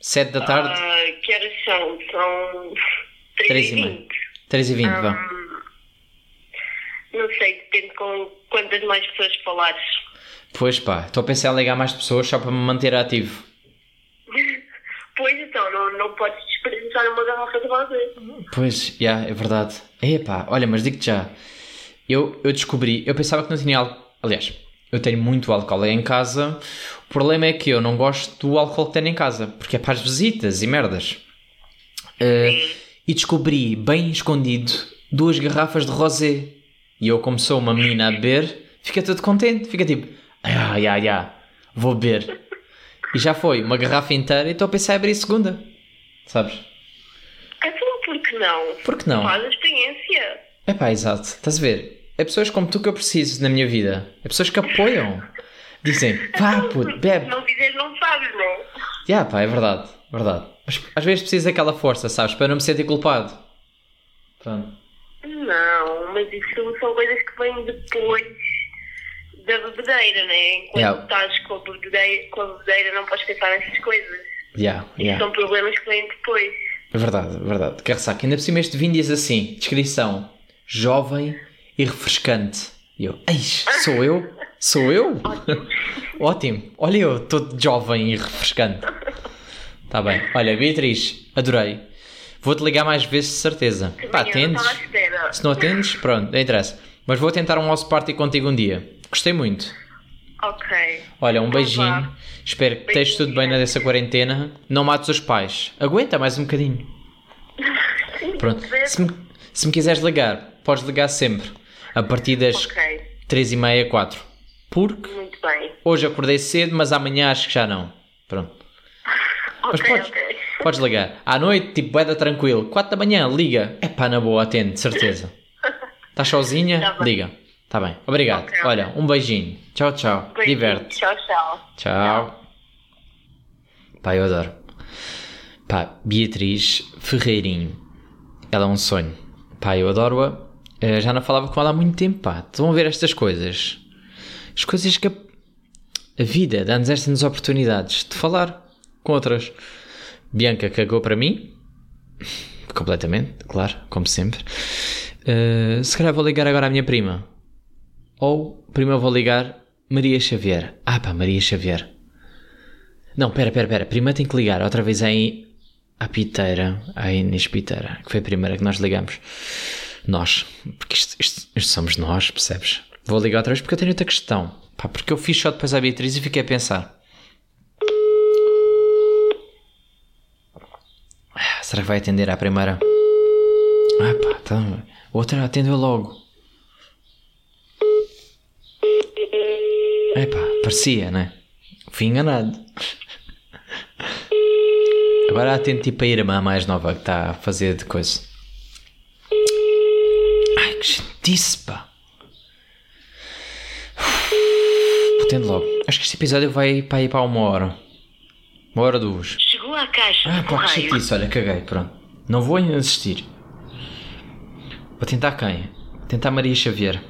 Sete da tarde? Ah, que horas são? São Três 3 e meia. 20. Três e vinte, Ah. vá. Não sei, depende com quantas mais pessoas falares. Pois pá, estou a pensar em ligar mais pessoas só para me manter ativo. Pois então, não, não podes desperdiçar uma garrafa de rosé. Pois, já, é verdade. Epá, olha, mas digo-te já. Eu, eu descobri, eu pensava que não tinha álcool. Aliás, eu tenho muito álcool em casa. O problema é que eu não gosto do álcool que tenho em casa, porque é para as visitas e merdas. Eh, e descobri, bem escondido, duas garrafas de rosé. E eu, como sou uma menina a beber, fica todo contente. Fica tipo, ah, já, já, vou beber. E já foi, uma garrafa inteira e estou a pensar em abrir segunda. Sabes? Então, por que não? Por que não? Faz a experiência. É pá, exato. Estás a ver? É pessoas como tu que eu preciso na minha vida. É pessoas que apoiam. Dizem, vá puto, bebe. não fizeres, não sabes, não é? Já pá, é verdade. Verdade. Mas às vezes preciso daquela força, sabes? Para não me sentir culpado. Pronto. Não, mas isso são coisas que vêm depois da bebedeira, né? Enquanto Yeah. estás com a bebedeira, com a bebedeira não podes pensar nessas coisas. Já, já. São problemas que vêm depois. É verdade, é verdade. Que ressaca. Ainda por cima este vinho diz assim, descrição, jovem e refrescante. E eu, eis, sou eu? Sou eu? Ótimo. Olha eu, todo jovem e refrescante. Tá bem. Olha, Beatriz, adorei. Vou-te ligar mais vezes de certeza. Pá, eu não atendes? Se não atendes, pronto, não interessa. Mas vou tentar um house party contigo um dia. Gostei muito. Ok. Olha, um Então beijinho. vá. Espero que estejas tudo bem nessa quarentena. Não mates os pais. Aguenta mais um bocadinho. Pronto. Se me, se me quiseres ligar, podes ligar sempre. A partir das Ok, 3 e meia, 4. Porque muito bem. hoje acordei cedo, mas amanhã acho que já não. Pronto. Mas Ok, podes, ok. Podes ligar. À noite, tipo, é da tranquilo. 4 da manhã, liga. É pá, na boa, atende, de certeza. Estás sozinha? Tá liga. Tá bem. Obrigado. Ok, ok. Olha, um beijinho. Tchau, tchau. Beijinho. Diverte. Tchau, tchau. Tchau. Pá, eu adoro. Pá, Beatriz Ferreirinho. Ela é um sonho. Pá, eu adoro-a. Eh, Já não falava com ela há muito tempo, pá. Estão a ver estas coisas. As coisas que a, a vida dá-nos estas oportunidades de falar com outras. Bianca cagou para mim. Completamente, claro, como sempre. Eh, se calhar vou ligar agora à minha prima. Ou primeiro vou ligar Maria Xavier. Ah pá, Maria Xavier. Não, pera, pera, pera. Primeiro tenho que ligar outra vez aí à Piteira, à Inês Piteira, que foi a primeira que nós ligamos. Nós. Porque isto, isto- isto somos nós, percebes? Vou ligar outra vez porque eu tenho outra questão. Pá, porque eu fiz só depois à Beatriz e fiquei a pensar. Ah, Será que vai atender à primeira? Ah pá, tá. Outra atendeu logo. Epá, parecia, né? Fui enganado. Agora atendo tipo a irmã mais nova que está a fazer de coisa. Ai, que chatice, pá. Atendo logo. Acho que este episódio vai para ir para uma hora. Uma hora duas. Caixa Ah, de pá, que correio. chatice, olha, caguei, pronto. Não vou insistir. Vou tentar quem? Vou tentar Maria Xavier.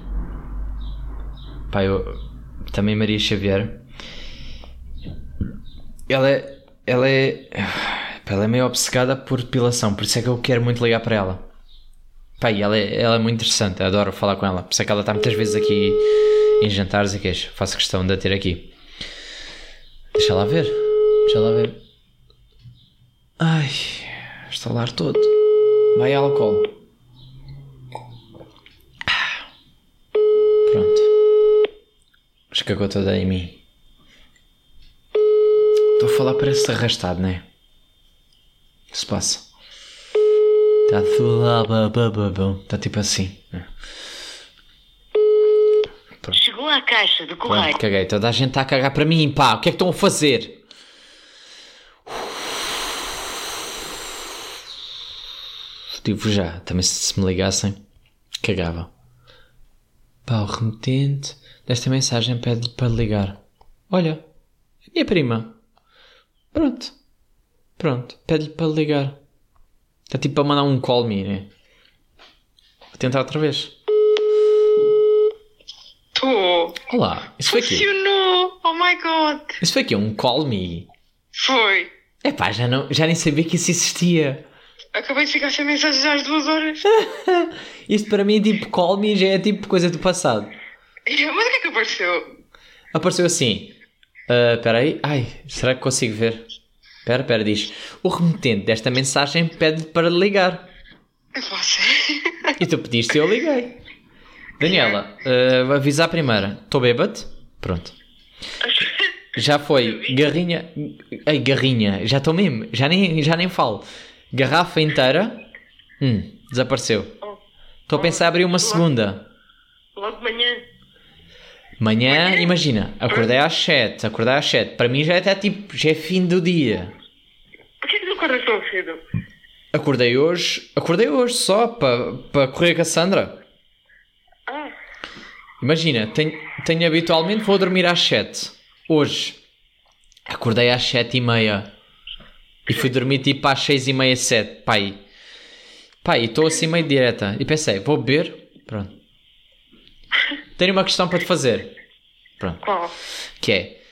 Pá, eu. Também Maria Xavier. Ela é. Ela é. Ela é meio obcecada por depilação, por isso é que eu quero muito ligar para ela. Pá, e ela é, ela é muito interessante, eu adoro falar com ela. Por isso é que ela está muitas vezes aqui em jantares e queijo. Faço questão de a ter aqui. Deixa lá ver. Deixa lá ver. Ai, estalar todo. Vai álcool. Pronto. Escagou toda em mim. Estou a falar parece arrastado, né? O que se passa? Está tudo lá. Está tipo assim. né? Chegou à caixa de correio. Pronto, caguei. Toda a gente está a cagar para mim, pá. O que é que estão a fazer? Digo já, também se, se me ligassem, cagava. Pá, o remetente desta mensagem pede para ligar. Olha, a minha prima. Pronto. Pronto, pede-lhe para ligar. Está tipo para mandar um call me, né? Vou tentar outra vez. Tô. Olá, isso foi aqui. Funcionou! Oh my god! Isso foi aqui, um call me. Foi. Epá, já, não, já nem sabia que isso existia. Acabei de ficar sem mensagens às duas horas. Isto para mim, tipo, call me já é tipo coisa do passado. Mas o que é que apareceu? Apareceu assim. ah, Espera aí. Ai, será que consigo ver? Espera, espera, diz. O remetente desta mensagem pede para ligar. É você. E tu pediste e eu liguei. Daniela, vou avisar primeiro. Estou bêbado? Pronto. Já foi. Garrinha. Ei, garrinha. Já estou mesmo. Já nem, já nem falo. Garrafa inteira. Hum, desapareceu. Estou a pensar em abrir uma segunda. Logo de manhã. Manhã, imagina, acordei às 7, acordei às 7. Para mim já é até tipo, já é fim do dia. Porquê que tu acordas tão cedo? Acordei hoje, acordei hoje só para para correr com a Sandra. Ah, Imagina, tenho, tenho habitualmente, vou dormir às 7. Hoje, acordei às 7 e meia. E fui dormir tipo às 6 e meia, 7. Pai, pai, estou assim meio direta. E pensei, vou beber, pronto. Tenho uma questão para te fazer. Pronto. qual? Que é,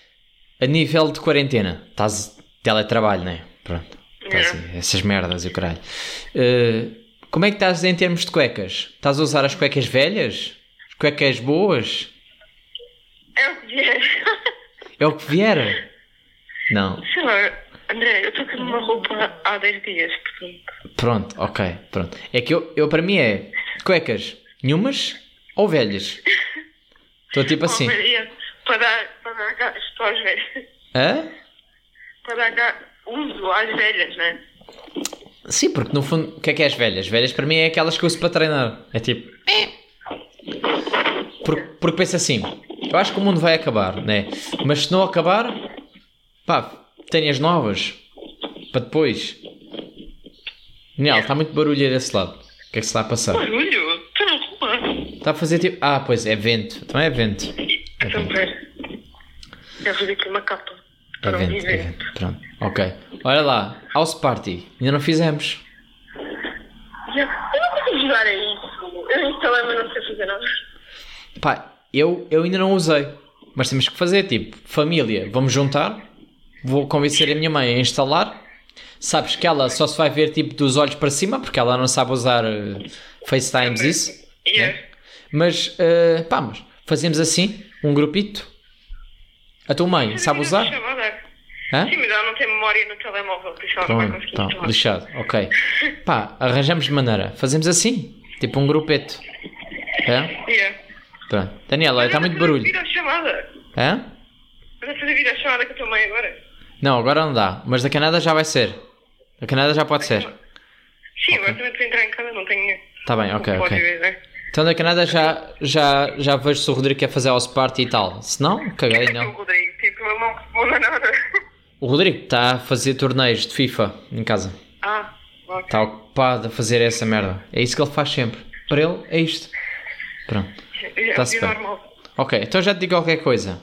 a nível de quarentena, estás teletrabalho, né? Pronto. Estás aí, essas merdas e o caralho. Eh, como é que estás em termos de cuecas? Estás a usar as cuecas velhas? As cuecas boas? É o que vier. É o que vier? Não. Lá, André, eu estou com uma roupa há 10 dias, portanto. Pronto, ok, pronto. É que eu, eu para mim é cuecas nenhumas ou velhas? Estou tipo assim. Oh, Maria, para dar, para dar gasto às velhas. Hã? Para dar uso às velhas, né? Sim, porque no fundo, o que é que é as velhas? Velhas para mim é aquelas que eu uso para treinar. É tipo. Porque, porque penso assim, eu acho que o mundo vai acabar, né? Mas se não acabar, pá, tenho as novas para depois. Daniel, está muito barulho aí desse lado. O que é que se está a passar? Barulho? Estou na rua. Está a fazer tipo. Ah, pois é vento. Também é vento. Então, pera. Eu vou aqui uma capa. É vento, é vento. Pronto, ok. Olha lá, House Party. Ainda não fizemos. Eu não consigo jogar a isso. Eu instalei, mas não sei fazer nada. Pá, eu, eu ainda não usei. Mas temos que fazer, tipo, família, vamos juntar. Vou convencer a minha mãe a instalar. Sabes que ela só se vai ver, tipo, dos olhos para cima, porque ela não sabe usar eh, FaceTimes, isso. Yeah. Mas, eh, pá, mas fazemos assim, um grupito. A tua mãe sabe usar? Chamada. Hã? Sim, mas ela não tem memória no telemóvel, por isso ela não vai Pronto, conseguir então, instalar. lixado, ok. Pá, arranjamos de maneira. Fazemos assim, tipo um grupeto. É? Yeah. Pronto. Daniela, está muito barulho. Vira a chamada. Hã? Estás a fazer com a tua mãe agora? Não, agora não dá. Mas da Canadá já vai ser. Da Canadá já pode ser. Sim, agora também estou a entrar em casa, não tenho. Tá bem, ok, ok. Então da Canadá já, já, já vejo se o Rodrigo quer fazer house party e tal. Se não, caguei, O não. Rodrigo, tipo, ele não responde a nada. O Rodrigo está a fazer torneios de FIFA em casa. Ah, ok. Está ocupado a fazer essa merda. É isso que ele faz sempre. Para ele, é isto. Pronto. É Tá-se vida bem. Ok, então já te digo qualquer coisa.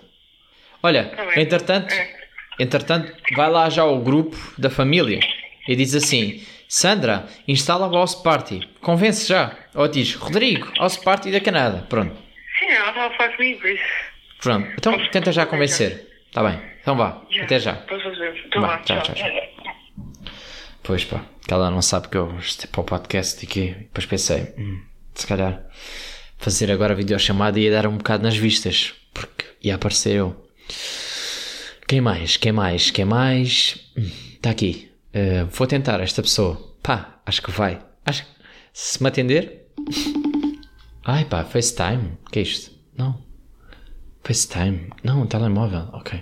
Olha, Tá entretanto, É. entretanto, vai lá já ao grupo da família e diz assim: Sandra, instala o House Party. Convence já. Ou diz: Rodrigo, House Party da Canadá. Pronto, Sim, ela estava a falar comigo, por isso. pronto. Então tenta já convencer. Está bem, então vá. Até já. Para fazer. Então Vá, tchau, tchau. tchau, Pois pá, que ela não sabe que eu isto é para o podcast e que depois pensei, hum, se calhar fazer agora videochamada ia dar um bocado nas vistas, porque ia aparecer eu. Quem mais? Quem mais? Quem mais? Está aqui. Uh, vou tentar esta pessoa. Pá, acho que vai. Acho que se me atender. Ai pá, FaceTime. Que é isto? Não. FaceTime. Não, telemóvel. Ok.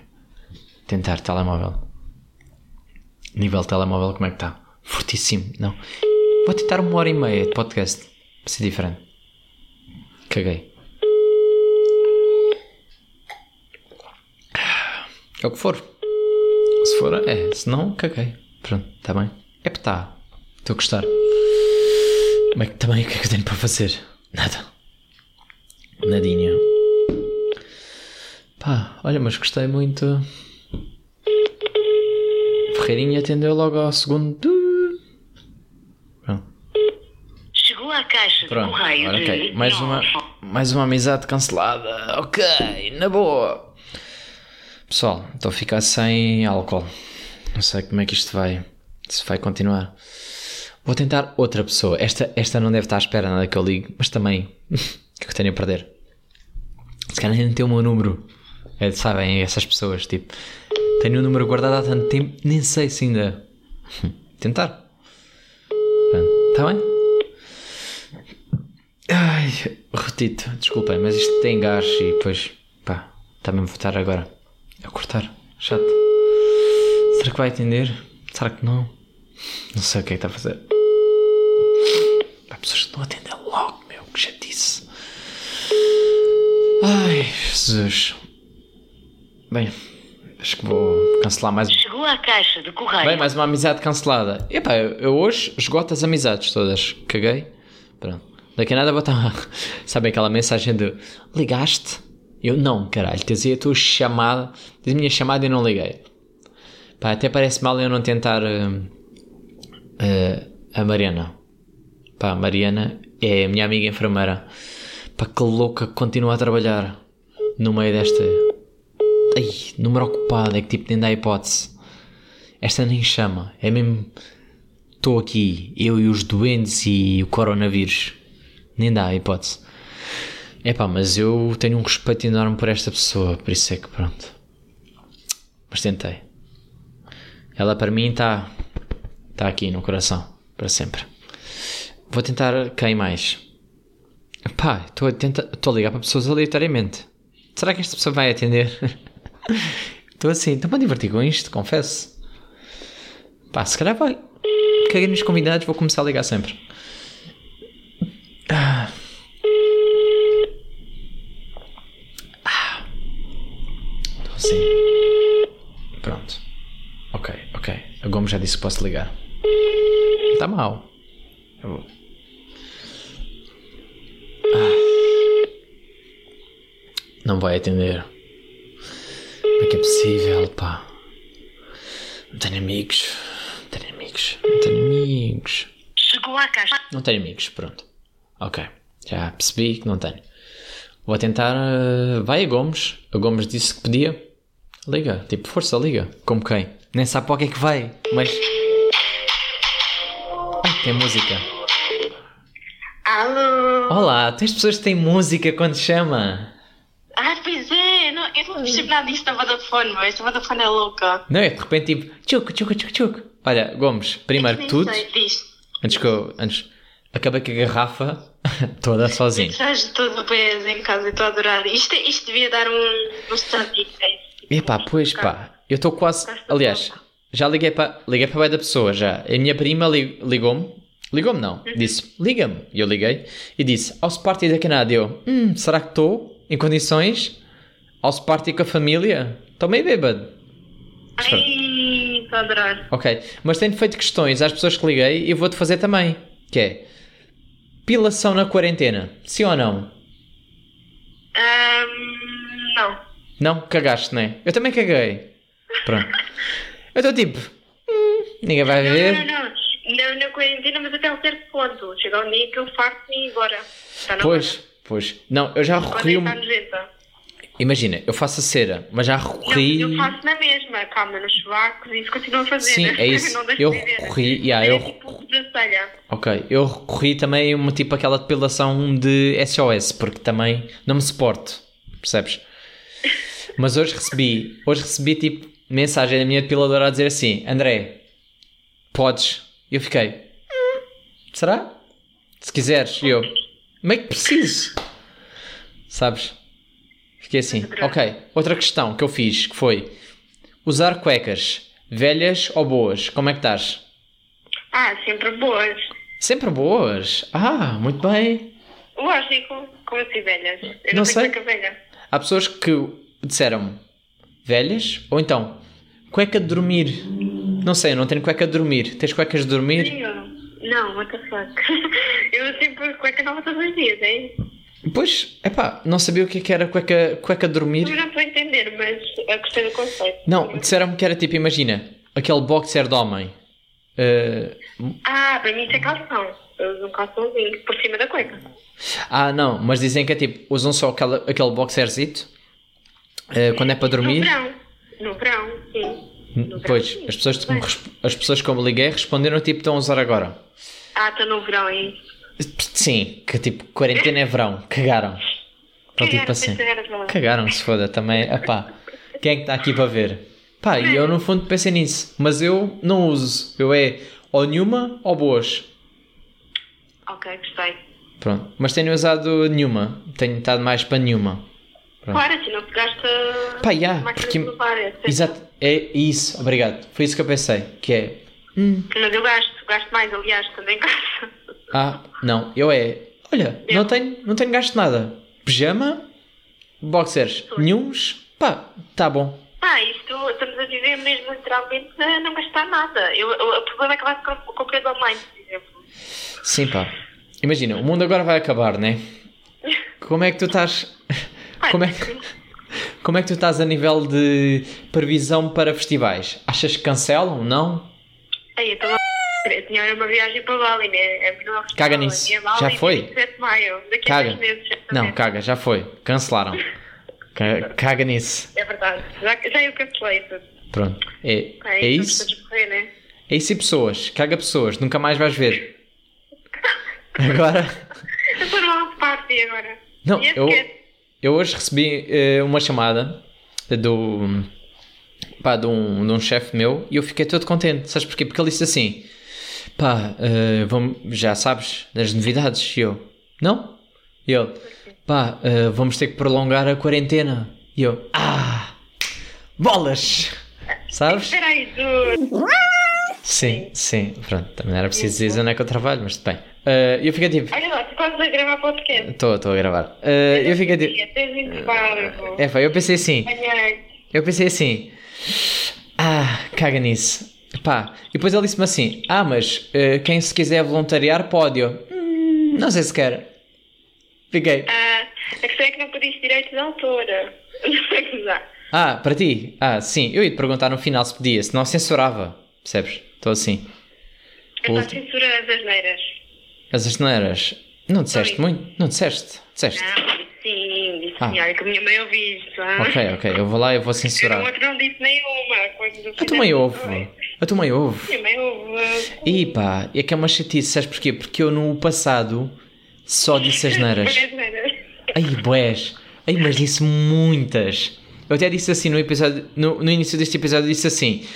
Tentar telemóvel. Nível telemóvel, como é que está? Fortíssimo. Não. Vou tentar uma hora e meia de podcast. Para ser diferente. Caguei. É o que for. Se for, é. Se não, caguei. Pronto, está bem. É tá. Estou a gostar. Mas também o que é que eu tenho para fazer? Nada. Nadinha. Pá, olha, mas gostei muito. Ferreirinha atendeu logo ao segundo. Pronto. Chegou à caixa de Pronto, correio agora, de ok. Mais uma, mais uma amizade cancelada. Ok, na boa. Pessoal, estou a ficar sem álcool. Não sei como é que isto vai. Se vai continuar. Vou tentar outra pessoa. Esta, esta não deve estar à espera nada que eu ligue, mas também. o que é eu tenho a perder? Se calhar nem tem o meu número. É, sabem, essas pessoas, tipo. Tenho o número guardado há tanto tempo, nem sei se ainda. Tentar. Está bem? Ai, Rotito, desculpem, mas isto tem gás e depois, pá, também vou estar agora a cortar. Chato. Será que vai atender? Será que não? Não sei o que é que está a fazer. Há pessoas que não atendem logo, meu, que chatice. Ai, Jesus. Bem, acho que vou cancelar mais um. Chegou à caixa de correio. Bem, mais uma amizade cancelada. Epá, eu, eu hoje esgoto as amizades todas. Caguei. Pronto. Daqui a nada vou estar. Sabem aquela mensagem de ligaste? Eu não, caralho. Dizia a tua chamada. A minha chamada e não liguei. Pá, até parece mal eu não tentar. uh, uh, a Mariana. Pá, a Mariana é a minha amiga enfermeira. Pá, que louca que continua a trabalhar no meio desta. Ai, número ocupado. É que tipo nem dá hipótese. Esta nem chama. É mesmo. Estou aqui, eu e os doentes e o coronavírus. Nem dá hipótese. É pá, mas eu tenho um respeito enorme por esta pessoa, por isso é que pronto. Mas tentei. Ela para mim está. Está aqui no coração, para sempre. Vou tentar quem mais? Pá, estou a, a ligar para pessoas aleatoriamente. Será que esta pessoa vai atender? Estou assim, estou-me a divertir com isto, confesso. Pá, se calhar vai. Caguei nos convidados, vou começar a ligar sempre. Ah. Assim. Pronto. Ok, ok. A Gomes já disse que posso ligar. Está mal. Eu vou. Ah. Não vai atender. Como é que é possível, pá? Não tenho amigos. Não tenho amigos. Não tenho amigos. Chegou à caixa. Não tenho amigos, pronto. Ok. Já percebi que não tenho. Vou tentar. uh, vai a Gomes. A Gomes disse que podia. Liga. Tipo, força, liga. Como quem? Nem sabe para o que é que vai. Mas. Ai, tem música. Alô? Olá, tens pessoas que têm música quando chama. Ah, pois é, não, eu não percebo nada disso da Vodafone, mas esta Vodafone é louca. Não é? De repente, tipo, tchuc, tchuc, tchuc, tchuc. Olha, Gomes, primeiro que tudo, sei, diz. antes que eu. Antes, acabei com a garrafa toda sozinho. Estás todo o peso em casa estou a adorar. Isto, isto devia dar um, um Epá, pois pá, eu estou quase. Aliás, já liguei para liguei para a da pessoa já. A minha prima li- ligou-me. Ligou-me não, disse liga-me. E eu liguei e disse ao party da Canadá. Eu, hum, será que estou em condições? Ao party com a família? Estou meio bêbado. Ai, estou a adorar. Ok, mas tenho feito questões às pessoas que liguei e vou-te fazer também. Que é pilação na quarentena, sim ou não? Ahm, não. Não? Cagaste, não é? Eu também caguei. Pronto. Eu estou tipo, hum, ninguém vai Não, ver. não, não. Não na quarentena, mas até um certo ponto. Chega um dia que eu farto-me e agora. Está na Pois, hora. pois. Não, eu já recorri. é um- nojenta. Imagina, eu faço a cera, mas já Não, recorri. eu faço na mesma. Calma, nos chuvacos e isso continua a fazer. Sim, é isso. não Eu recorri- yeah, é eu- tipo. Ok, eu recorri também a uma tipo aquela depilação de SOS, porque também não me suporto, percebes? Mas hoje recebi, hoje recebi tipo mensagem da minha depiladora a dizer assim: André, podes? E eu fiquei, "Hum, será? Se quiseres, eu, meio que preciso, sabes? Fiquei assim, ok. Outra questão que eu fiz que foi usar cuecas velhas ou boas? Como é que estás? Ah, sempre boas. Sempre boas. Ah, muito bem. Lógico. Como assim, velhas? Eu Não não, sei. velha. Há pessoas que disseram velhas ou então cueca de dormir. Não sei, eu não tenho cueca de dormir. Tens cuecas de dormir? Não, what the fuck. Eu sempre cueca nova todos os dias, é isso? Pois, epá, não sabia o que é que era cueca, cueca de dormir. Eu não estou a entender, mas eu gostei do conceito. Não, disseram-me que era tipo, imagina, aquele boxer de homem. Eh, Ah, para mim isso é calção. Eu uso um calçãozinho por cima da cueca. ah, não, mas dizem que é tipo, usam só aquele, aquele boxerzito eh, quando é para dormir. No verão. No verão, sim. No verão, Pois, sim. as pessoas, Bem. as pessoas que eu me liguei responderam tipo, estão a usar agora. Ah, estou no verão, é isso. Sim, que tipo, quarentena é verão, cagaram. Estão tipo assim. verão. Cagaram, se foda, também, epá, quem é que está aqui para ver? Pá, e eu no fundo pensei nisso, mas eu não uso, eu é ou nenhuma ou boas. Ok, gostei. Pronto, mas tenho usado nenhuma, tenho estado mais para nenhuma. Pronto. Claro, assim não te gasta Pá, máquina porque... de lavar, etc. Exato, é isso, obrigado, foi isso que eu pensei, que é, Mas eu gasto, gasto mais, aliás, também gasto. ah, não, eu é, olha, Eu. não tenho, não tenho gasto nada, pijama, boxers, nenhuns, pá, tá bom. Ah, isto estamos a viver mesmo literalmente a não gastar nada. Eu, eu- o problema é que vai com o preço online, por exemplo. Sim, pá. Imagina, o mundo agora vai acabar, né? Como é que tu estás. Como é que, como é que tu estás a nível de previsão para festivais? Achas que cancelam? Não? Aí, então, eu tinha uma viagem para Bali, né? É Caga nisso. Bali Já foi? 27 de maio, daqui a Caga. meses. Não, caga, já foi. Cancelaram. Ca- Caga nisso. É verdade, já, já eu cancelei tudo. Pronto. É, é vamos isso. correr, né? É isso e pessoas. Caga pessoas. Nunca mais vais ver. Agora. Eu estou numa party agora. Não, esse eu, é- eu hoje recebi eh, uma chamada do, pá, de um, de um chefe meu e eu fiquei todo contente. Sabes porquê? Porque ele disse assim: pá, eh, vamos, já sabes das novidades. E eu: não? E ele: pá, eh, vamos ter que prolongar a quarentena. E eu: ah, bolas! Sabes? Espera aí. Sim, sim, pronto. Também não era preciso dizer onde é que eu trabalho, mas bem. Eh, eu fiquei tipo: Olha lá, tu estás a gravar podcast. estou estou a gravar. Eh, eu fiquei tipo: barco. é, pá, eu pensei assim. Apanhei. Eu pensei assim, ah, caga nisso. Pá, e depois ele disse-me assim, ah, mas eh, quem se quiser voluntariar pode. Eu, "Hum, não sei se quer. Fiquei, Ah, a questão é que não pediste direito de autora. Não gozar. ah, para ti? Ah, sim, eu ia te perguntar no final se podia, senão censurava, percebes? Estou assim. Estou a censurar as asneiras. As asneiras, não disseste Oi. muito? Não disseste? Disseste? Ah, sim, disse Ah. Olha que a minha mãe ouviu isto. ah. Ok, ok, eu vou lá e vou O censurar. outro não disse nenhuma. A tua mãe ouve, a tua mãe ouve. Minha mãe ouve. E pá, é que é uma chatice, sabes porquê? Porque eu no passado só disse asneiras. Ai, boés. Ai, mas disse muitas. Eu até disse assim no episódio, no, no início deste episódio, disse assim: "Eh,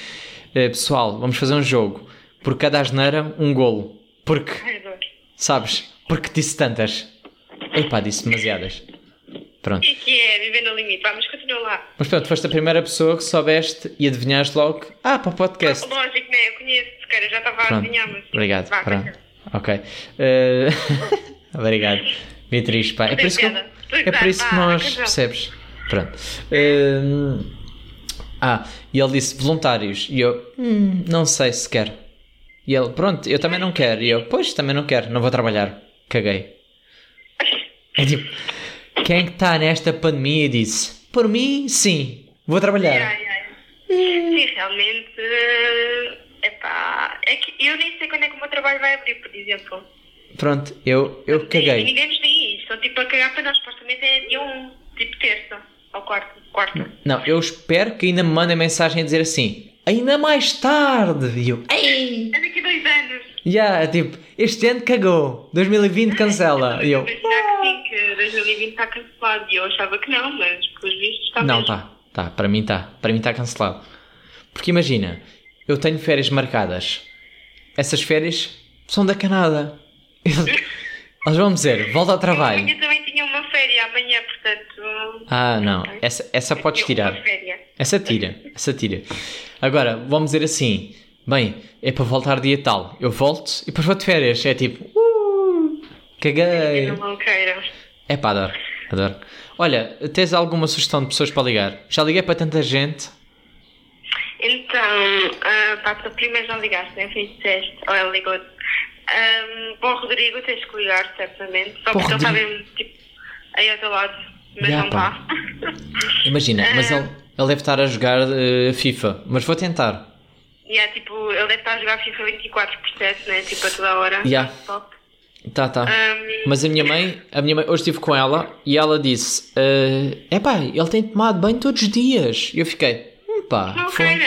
Pessoal, vamos fazer um jogo. Por cada asneira, um golo. Porque, sabes? Porque disse tantas. Epá, disse demasiadas. Pronto. O que é que é viver no limite? Vamos, continua lá. Mas pronto, foste a primeira pessoa que soubeste e adivinhaste logo. Ah, para o podcast. Lógico, né? Eu conheço, se calhar já estava a adivinhar, mas. Obrigado. Vá, Pronto. Ok. Eh, Obrigado. Beatriz, pá. É por isso que, é por isso que nós. Percebes? Pronto. Eh, ah, e ele disse voluntários. E eu, "Hum, não sei se quer. E ele, pronto, eu também não quero. E eu, pois, também não quero, não vou trabalhar. Caguei. É tipo, quem que está nesta pandemia e disse, por mim, sim, vou trabalhar. Ai, ai. Sim, realmente. Epá, é que eu nem sei quando é que o meu trabalho vai abrir, por exemplo. Pronto, eu, eu E caguei. ninguém nos diz. Estão tipo a cagar para nós, supostamente é dia 1, tipo terça, ou quarta. quarta. Não, eu espero que ainda me mandem mensagem a dizer assim, ainda mais tarde. E eu, ei! É daqui a dois anos. Já, tipo, este ano cagou, 2020 cancela. E eu, Mas será que sim, que 2020 está cancelado? E eu achava que não, mas pelos vistos está não, mesmo. tá, tá, para mim tá, para mim tá cancelado. Porque imagina, eu tenho férias marcadas, essas férias são da Canadá. Eles vão dizer, volta ao trabalho. Eu também férias amanhã, portanto. Ah, não, essa, essa podes tirar. Essa tira, essa tira. Agora, vamos dizer assim: bem, é para voltar dia tal. Eu volto e depois vou de férias. É tipo, uh, caguei. Não. É pá, adoro, adoro. Olha, tens alguma sugestão de pessoas para ligar? Já liguei para tanta gente. Então, para a tua prima já ligaste, né? Fiz teste, ou ela ligou-te. Para o Rodrigo tens que ligar, certamente. Só porque ele está mesmo tipo, aí ao teu lado. Mas Já, não pá. está. Imagina, mas ele, ele deve estar a jogar eh, FIFA, mas vou tentar. E é tipo, ele deve estar a jogar FIFA 24 por 7, né? Tipo, a toda hora. Yeah. Top. Tá, tá. Ahm, Mas a minha mãe, a minha mãe, hoje estive com ela e ela disse: é Epá, ele tem tomado banho todos os dias. E eu fiquei: Hum, pá, não foi- queira.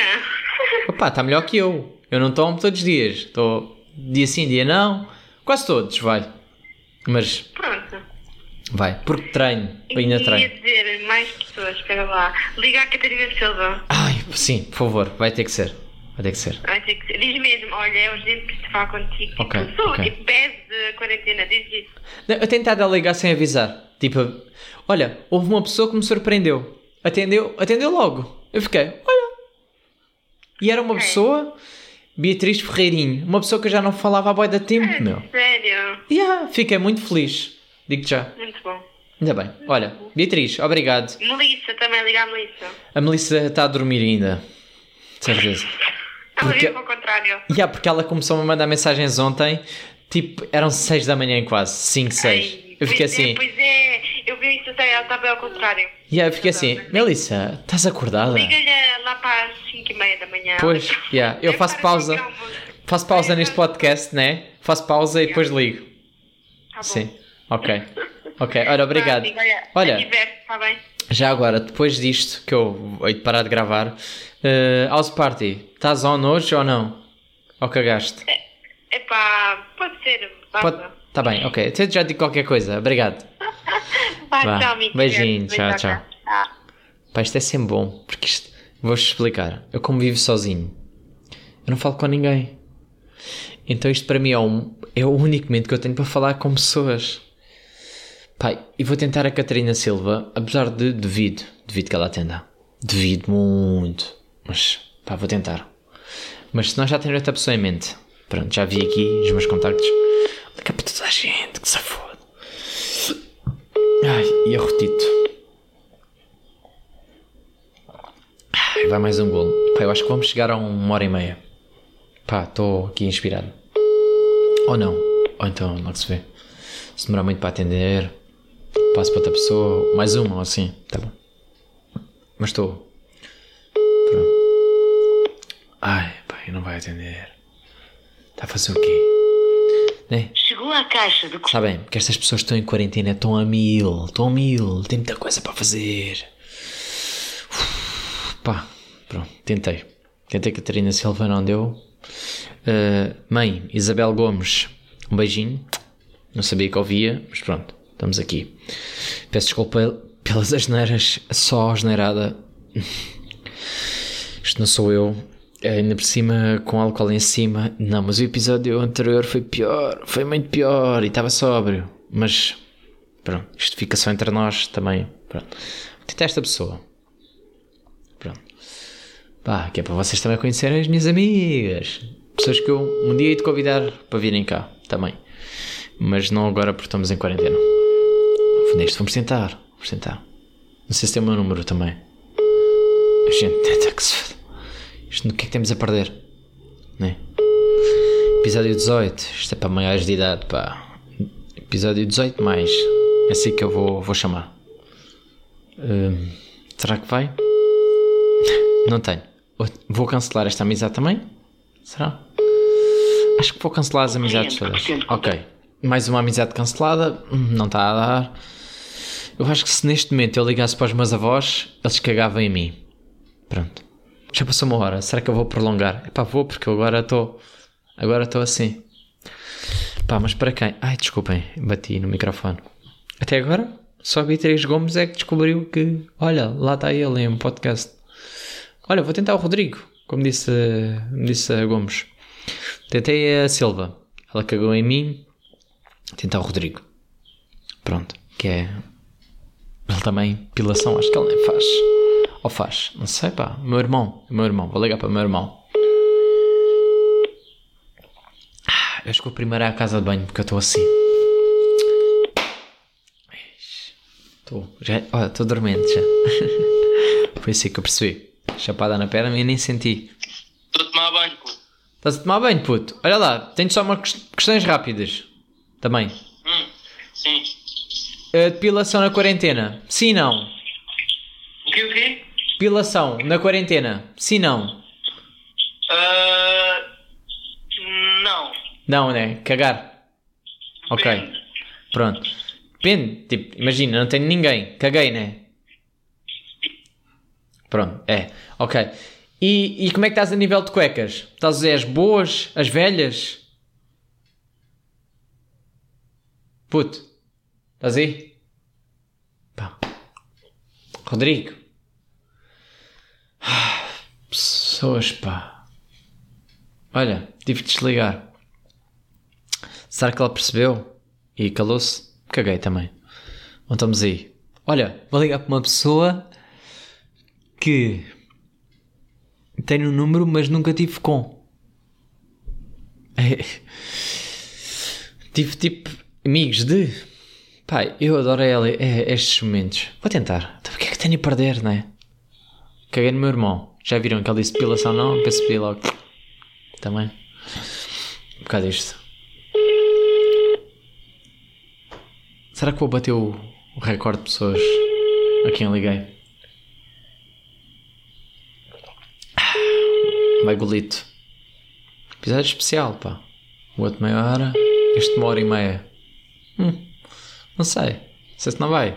Opá, está melhor que eu. Eu não tomo todos os dias. Estou dia sim, dia não. Quase todos, vai. Mas Pronto. Vai, porque treino, E ainda ia treino. dizer mais pessoas, espera lá. Liga a Catarina Silva. Ai, sim, por favor, vai ter que ser. Vai ter que ser. Vai ter que ser. Diz mesmo, olha, é urgente preciso falar contigo. Ok, tipo, sou ok. tipo bad de quarentena, diz isso. Não, Eu tenho estado a ligar sem avisar. Tipo, olha, houve uma pessoa que me surpreendeu. Atendeu, atendeu logo. Eu fiquei, olha. E era uma Ok. pessoa, Beatriz Ferreirinho, uma pessoa que eu já não falava há boia de tempo, meu. Sério? E ah, fiquei muito feliz. Digo já. Muito bom. Ainda bem. Olha, Beatriz, obrigado. Melissa, também liga a Melissa. A Melissa está a dormir ainda. De certeza. Ela Porque- vive ao contrário. E yeah, porque ela começou a mandar mensagens ontem, tipo, eram 6 da manhã quase, 5, 6. Ai, Eu fiquei pois assim, É, pois é, eu vi isso até, ela estava ao contrário. yeah, eu fiquei assim, Melissa, estás acordada? Liga-lhe lá para as 5 e meia da manhã. Pois, yeah, eu É faço pausa. Faço pausa neste podcast, né? Faço pausa e depois ligo. Tá bom. Sim, ok. Ok, olha, obrigado. Tá, amiga, olha, Olha, bem? já agora, depois disto, que eu hei de parar de gravar, eh, House Party, estás on hoje ou não? Ou cagaste? Epá, pode ser. Pode... Tá bem, ok. Então já digo qualquer coisa. Obrigado. Vá. tchau, amigo. Beijinho, tchau, tchau. tchau. Pá, isto é sempre bom, porque isto, vou-vos explicar. Eu como vivo sozinho, eu não falo com ninguém. Então isto para mim é, um, é o único momento que eu tenho para falar com pessoas. Pai, e vou tentar a Catarina Silva, apesar de devido, devido que ela atenda. Devido muito. Mas, pá, vou tentar. Mas se nós já temos outra pessoa em mente, pronto, já vi aqui os meus contactos. Liga para toda a gente, que se foda. Ai, e arrotito. Ai, Vai mais um golo. Pá, eu acho que vamos chegar a uma hora e meia. Pá, estou aqui inspirado. Ou não. Ou então, logo se vê. Se demorar muito para atender, passo para outra pessoa. Mais uma ou assim. Tá bom. Mas estou. Pronto. Ai, pá, não vai atender. Está a fazer o quê? Né? Chegou à caixa de Está bem, porque estas pessoas que estão em quarentena estão a mil, estão a mil, tem muita coisa para fazer. Uf, Pá, pronto, tentei. Tentei Catarina Silva, não deu. Uh, mãe, Isabel Gomes, um beijinho. Não sabia que ouvia, mas pronto, estamos aqui. Peço desculpa pelas asneiras, só asneirada. Isto não sou eu. Ainda por cima, com álcool em cima. Não, mas o episódio anterior foi pior. Foi muito pior e estava sóbrio. Mas, pronto, isto fica só entre nós também. Pronto. Tentar esta pessoa. Pronto. Pá, que é para vocês também conhecerem as minhas amigas. Pessoas que eu um dia hei de convidar para virem cá também. Mas não agora porque estamos em quarentena. Neste vamos tentar. Vamos tentar. Não sei se tem o meu número também. A gente tenta que se. Isto no que é que temos a perder? Né? Episódio 18. Isto é para maiores de idade, pá. Episódio 18 mais. É assim que eu vou, vou chamar. Hum, será que vai? Não tenho. Vou cancelar esta amizade também? Será? Acho que vou cancelar as amizades todas. Ok. Mais uma amizade cancelada. Hum, Não está a dar. Eu acho que se neste momento eu ligasse para os meus avós, eles cagavam em mim. Pronto. Já passou uma hora. Será que eu vou prolongar? Epá, vou porque eu agora estou. Agora estou assim. Pá, mas para quem? Ai, desculpem, bati no microfone. Até agora, só a Beatriz Gomes é que descobriu que, olha, lá está ele em um podcast. Olha, vou tentar o Rodrigo, como disse, disse a Gomes. Tentei a Silva, ela cagou em mim. Tentar o Rodrigo. Pronto, que é. Ele também, pilação, acho que ele nem faz. Ou faz? Não sei, pá. Meu irmão, meu irmão, vou ligar para o meu irmão. Ah, Eu acho que vou primeiro à casa de banho porque eu estou assim. Estou, já, olha, estou dormente já. Foi assim que eu percebi. Chapada na perna e nem senti. Estou a tomar banho, pô. Estás a tomar banho, puto? Olha lá, tenho só umas ques- questões rápidas. Também. Hum, sim. A depilação na quarentena? Sim, não. O quê, o quê? Depilação na quarentena? Sim, não. Ah, não. Não, né? Cagar. Ok. Depende. Pronto. Depende. Tipo, imagina, não tenho ninguém. Caguei, né? Pronto, é. Ok. E, e como é que estás a nível de cuecas? Estás a dizer as boas, as velhas? Puto. Estás aí? Pá. Rodrigo. Ah, Pessoas, pá. Olha, tive de desligar. Será que ela percebeu? E calou-se? Caguei também. Não estamos aí. Olha, vou ligar para uma pessoa que tem um número, mas nunca tive com. Tive tipo amigos de. Pai, eu adoro ela, é, estes momentos. Vou tentar. Então, o que é que tenho a perder, não é? Caguei no meu irmão. Já viram que ele disse? Não, percebi logo. Também. Um bocado isto. Será que vou bater o, o recorde de pessoas a quem liguei? Vai golito. Episódio especial, pá. O outro meia hora, este uma hora e meia. Hum, não sei. Não sei se não vai.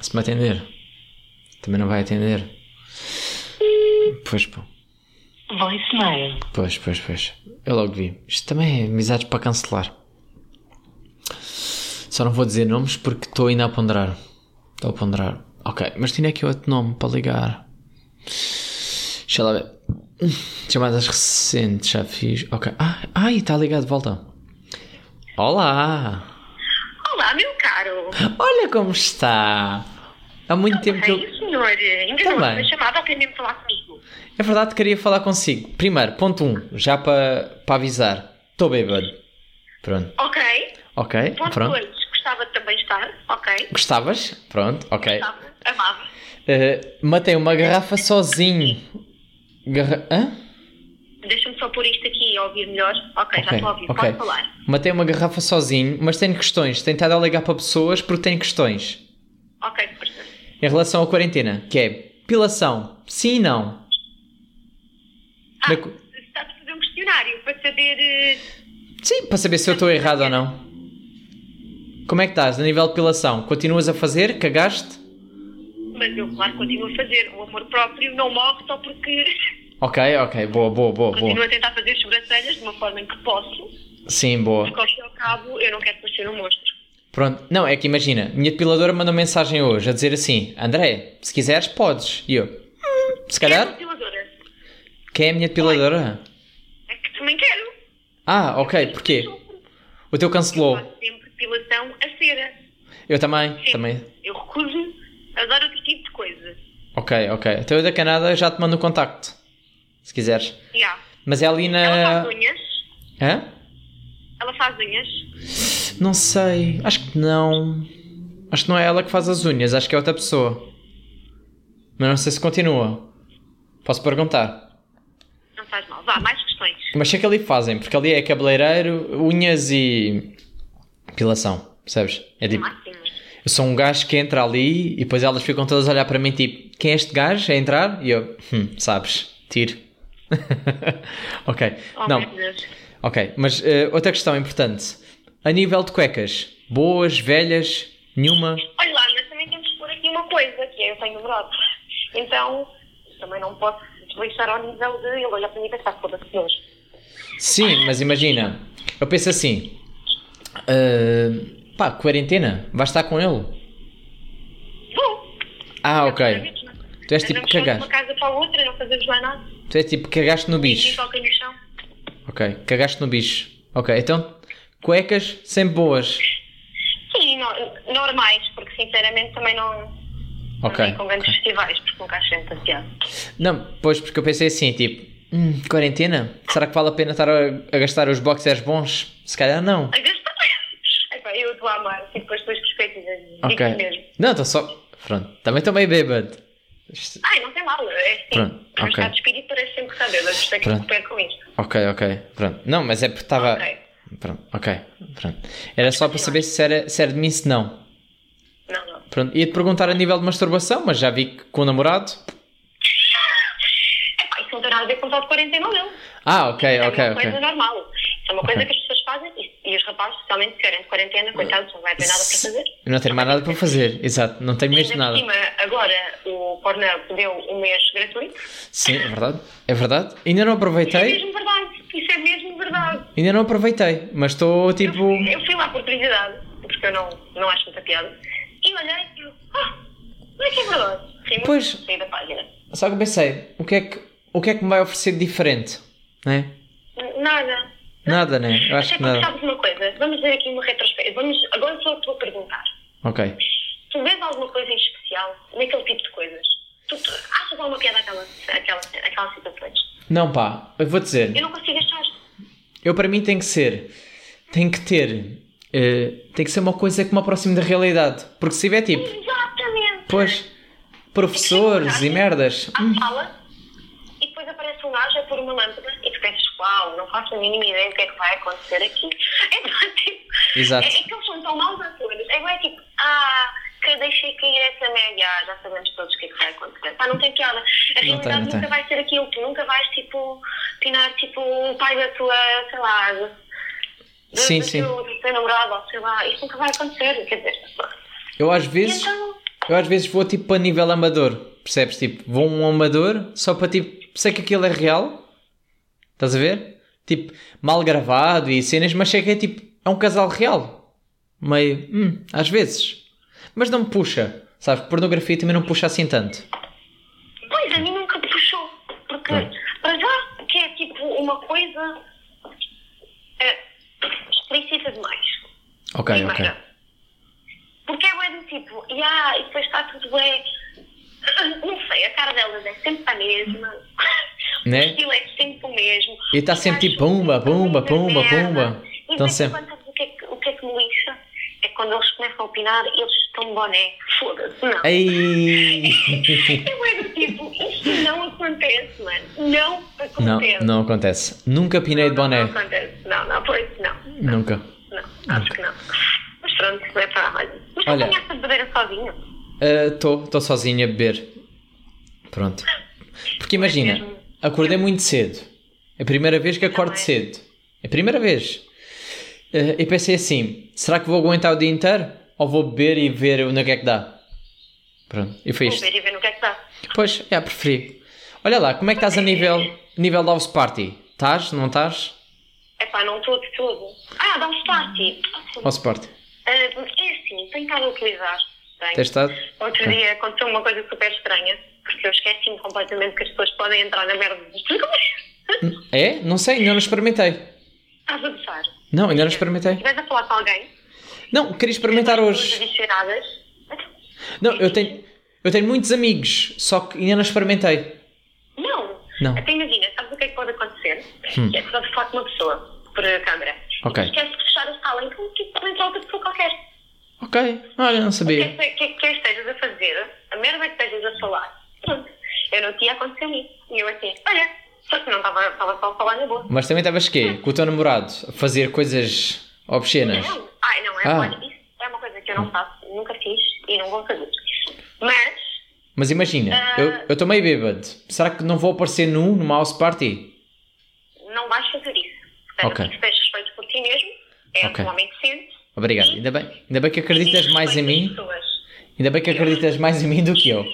Se me atender. Também não vai atender. Pois, pô. Voicemail. Pois, pois, pois. Eu logo vi. Isto também é amizades para cancelar. Só não vou dizer nomes porque estou ainda a ponderar. Estou a ponderar. Ok, mas tinha aqui outro nome para ligar. Deixa lá ver. Chamadas recentes, já fiz. Ok. Ah, ai, está ligado de volta. Olá! Olá, meu caro. Olha como está! Há muito tempo que eu. Ei, senhor. Ainda Também. não foi chamada a querer mesmo falar comigo. É verdade, queria falar consigo. Primeiro, ponto 1, um, já para, para avisar. Estou bêbado. Pronto. Ok. Ok, Ponto pronto. 2. Gostava de também estar. Ok. Gostavas? Pronto, ok. Gostava. Amava. Uh, matei uma garrafa sozinho. Garra... Hã? Deixa-me só pôr isto aqui e ouvir melhor. Ok, já Ok, estou a ouvir. ok. Pode falar. Matei uma garrafa sozinho, mas tenho questões. Tenho estado a ligar para pessoas porque tenho questões. Ok, força. Em relação à quarentena, que é pilação, sim e não. Ah, Na está a fazer um questionário para saber... eh, Sim, para saber se eu estou errado ou não. Como é que estás a nível de pilação? Continuas a fazer? Cagaste? Mas eu, claro, continuo a fazer. O amor próprio não morre só porque Ok, ok, boa, boa, boa, continuo boa. a tentar fazer sobrancelhas de uma forma em que posso. Sim, boa. Porque, ao fim e ao cabo, eu não quero parecer um monstro. Pronto, não, é que imagina, minha depiladora mandou mensagem hoje a dizer assim: André, se quiseres, podes. E eu, "Hum, se calhar, depiladora. quem é a minha depiladora? É que também quero. Ah, ok, porquê? O teu cancelou. Faço sempre depilação a cera. Eu também, Sempre. também. Eu recuso, adoro outro tipo de coisa. Ok, ok. Então eu da Canadá já te mando o contacto. Se quiseres. Yeah. Mas é ali Ela na. faz unhas. Hã? Ela faz unhas. Não sei. Acho que não. Acho que não é ela que faz as unhas, acho que é outra pessoa. Mas não sei se continua. Posso perguntar. Não faz mal. Vá, mais questões. Mas sei que ali fazem, porque ali é cabeleireiro, unhas e. depilação. Percebes? É tipo. Eu sou um gajo que entra ali e depois elas ficam todas a olhar para mim tipo: quem é este gajo a entrar? E eu, hum, sabes, tiro. ok. Oh, Não, ok. Mas eh, outra questão importante: a nível de cuecas, boas, velhas, nenhuma. Olha lá, mas também temos que pôr aqui uma coisa, que é eu tenho brote. Então, também não posso desleixar ao nível de ele olhar para mim e pensar, foda-se nojo. Sim, mas imagina, eu penso assim: eh, pá, quarentena, vais estar com ele? Vou. Ah, ok. Tu és tipo cagaste. uma casa para a outra, não fazemos mais nada. Tu és tipo cagaste no bicho. toca no chão. Ok, cagaste no bicho. Ok, então cuecas sempre boas. Sim, no- normais, porque sinceramente também não. Ok, Não com grandes ok. festivais, porque nunca acho demasiado. Não, pois porque eu pensei assim, tipo, hum, quarentena? Será que vale a pena estar a, a gastar os boxers bons? Se calhar não. A gastar. Eu estou a amar, tipo, as tuas perspectivas. Ok. Digo mesmo. Não, estou só. Pronto, também estou meio bêbado. Ai, não tem mal. É assim. Pronto, O ok. estado de espírito parece sempre está bêbado. Isto é que pego com isto. Ok, ok. Pronto. Não, mas é porque estava. Ok. Pronto, ok. Pronto. Era só para saber se era, se era de mim, se não. Não, não. Pronto. Ia-te perguntar a nível de masturbação, mas já vi que com o namorado. Epá, isso não tem nada a ver com o de quarentena, não. Ah, ok, é ok, uma ok. coisa normal. É uma coisa Ok. que as pessoas fazem e, e os rapazes, especialmente se querem de quarentena, coitados, não vai haver nada para fazer. Eu não tenho mais nada para fazer, exato. Não tenho mesmo nada. cima, agora o Pornhub deu um mês gratuito. Sim, é verdade. É verdade. Ainda não Isso é aproveitei. mesmo verdade. Isso é mesmo verdade. Ainda não aproveitei, mas estou tipo. Eu fui lá por curiosidade, porque eu não, não acho muita piada. E olhei e eu, ah, não é que é verdade. Sim, Pois. Saí da página. Só que eu pensei, o que é que, o que, é que me vai oferecer de diferente? Né? Nada. Nada, né? Eu acho Até que nada. sabes uma coisa, vamos ver aqui uma retrospectiva. Vamos, agora só te vou perguntar. Ok. Tu vês alguma coisa em especial naquele tipo de coisas? Tu, tu achas alguma piada aquelas, aquelas, aquelas situações? Não, pá, eu vou dizer. Eu não consigo achar. Eu para mim tem que ser. Tem que ter. eh, tem que ser uma coisa que me aproxime da realidade. Porque se tiver tipo. Exatamente. Pois. Professores e merdas. À hum, sala e depois aparece um gajo a pôr uma lâmpada uau, não faço a mínima ideia do que é que vai acontecer aqui. Então, tipo, Exato. É, é que eles são tão maus atores. É, é tipo, ah, que deixei cair essa média, ah, já sabemos todos o que é que vai acontecer. Pá, não tem piada. A realidade tem, nunca tem. vai ser aquilo. Tu nunca vais, tipo, pinar, tipo, o pai da tua, sei lá, do, Sim, do, sim. Teu, do teu namorado, ou sei lá. Isto nunca vai acontecer. Quer dizer, Eu às vezes. então, Eu às vezes vou tipo a nível amador. Percebes? Tipo, vou um amador só para tipo. Sei que aquilo é real. Estás a ver? Tipo, mal gravado e cenas, mas sei que é tipo. É um casal real. Meio. Hum, às vezes. Mas não me puxa. Sabes? Pornografia também não puxa assim tanto. Pois, a mim nunca me puxou. Porque, para já, que é tipo uma coisa é, explícita demais. Ok, ok. Porque é bué do tipo, e ah, e depois está tudo bem. Não sei, a cara delas é sempre a mesma. Né? O estilo é sempre o mesmo. E tá Os sempre gajos tipo pumba, pumba, pumba, pumba. E depois, sempre. o que, é que, o que é que me lixa? É quando eles começam a opinar, eles estão boné. Foda-se, não. Ei! É bué do tipo, isto não acontece, mano. Não acontece. Não, não acontece. Nunca pinei de Não, boné. Não, acontece. Não, não, pois, não. Nunca. Não, acho que não. Mas pronto, é para olha. Mas tu Olha. a bebedeira sozinho? Estou uh, sozinho a beber. Pronto. Porque imagina. Acordei muito cedo. É a primeira vez que acordo Também. cedo. É a primeira vez. Uh, e pensei assim: será que vou aguentar o dia inteiro? Ou vou beber e ver onde é que é que dá? Pronto, e foi Vou isto. ver e ver no que é que dá. Pois, é, preferi. Olha lá, como é que estás a nível, nível house party? Estás? Não estás? Epá, não estou de tudo. Ah, um party. House party. Ah, é assim, tenho estado a utilizar. Tenho. Tens estado? Outro dia aconteceu uma coisa super estranha, porque eu esqueci-me completamente que as pessoas podem entrar na merda dos É? Não sei, ainda não experimentei. Estás a gostar? Não, ainda não experimentei. Estiveres a falar com alguém, Não, queria experimentar hoje. Não, eu tenho, eu tenho muitos amigos, só que ainda não experimentei. Não. Não. Até imagina, sabes o que é que pode acontecer? Hum. Que é que estás a falar com uma pessoa por câmara. Ok. E esquece de fechar a sala, então tipo, pode entrar outra pessoa qualquer. Ok, olha, não O sabia. que é que, que estejas a fazer, a merda que estejas a falar, Eu não tinha acontecido isso. E eu assim, olha, só que não estava só a falar na boa. Mas também estavas quê? Com o teu namorado a fazer coisas obscenas? Não, ai, não, é, Ah. olha, isso é uma coisa que eu não faço, nunca fiz e não vou fazer. Mas, Mas imagina, eu eu estou meio bêbado. Será que não vou aparecer nu numa house party? não vais fazer isso. Portanto, Ok. se tens respeito por ti mesmo, és Ok. um homem decente. Obrigado. e Ainda bem, ainda bem que acreditas mais em mim. pessoas. Ainda bem que acreditas mais em mim do que eu.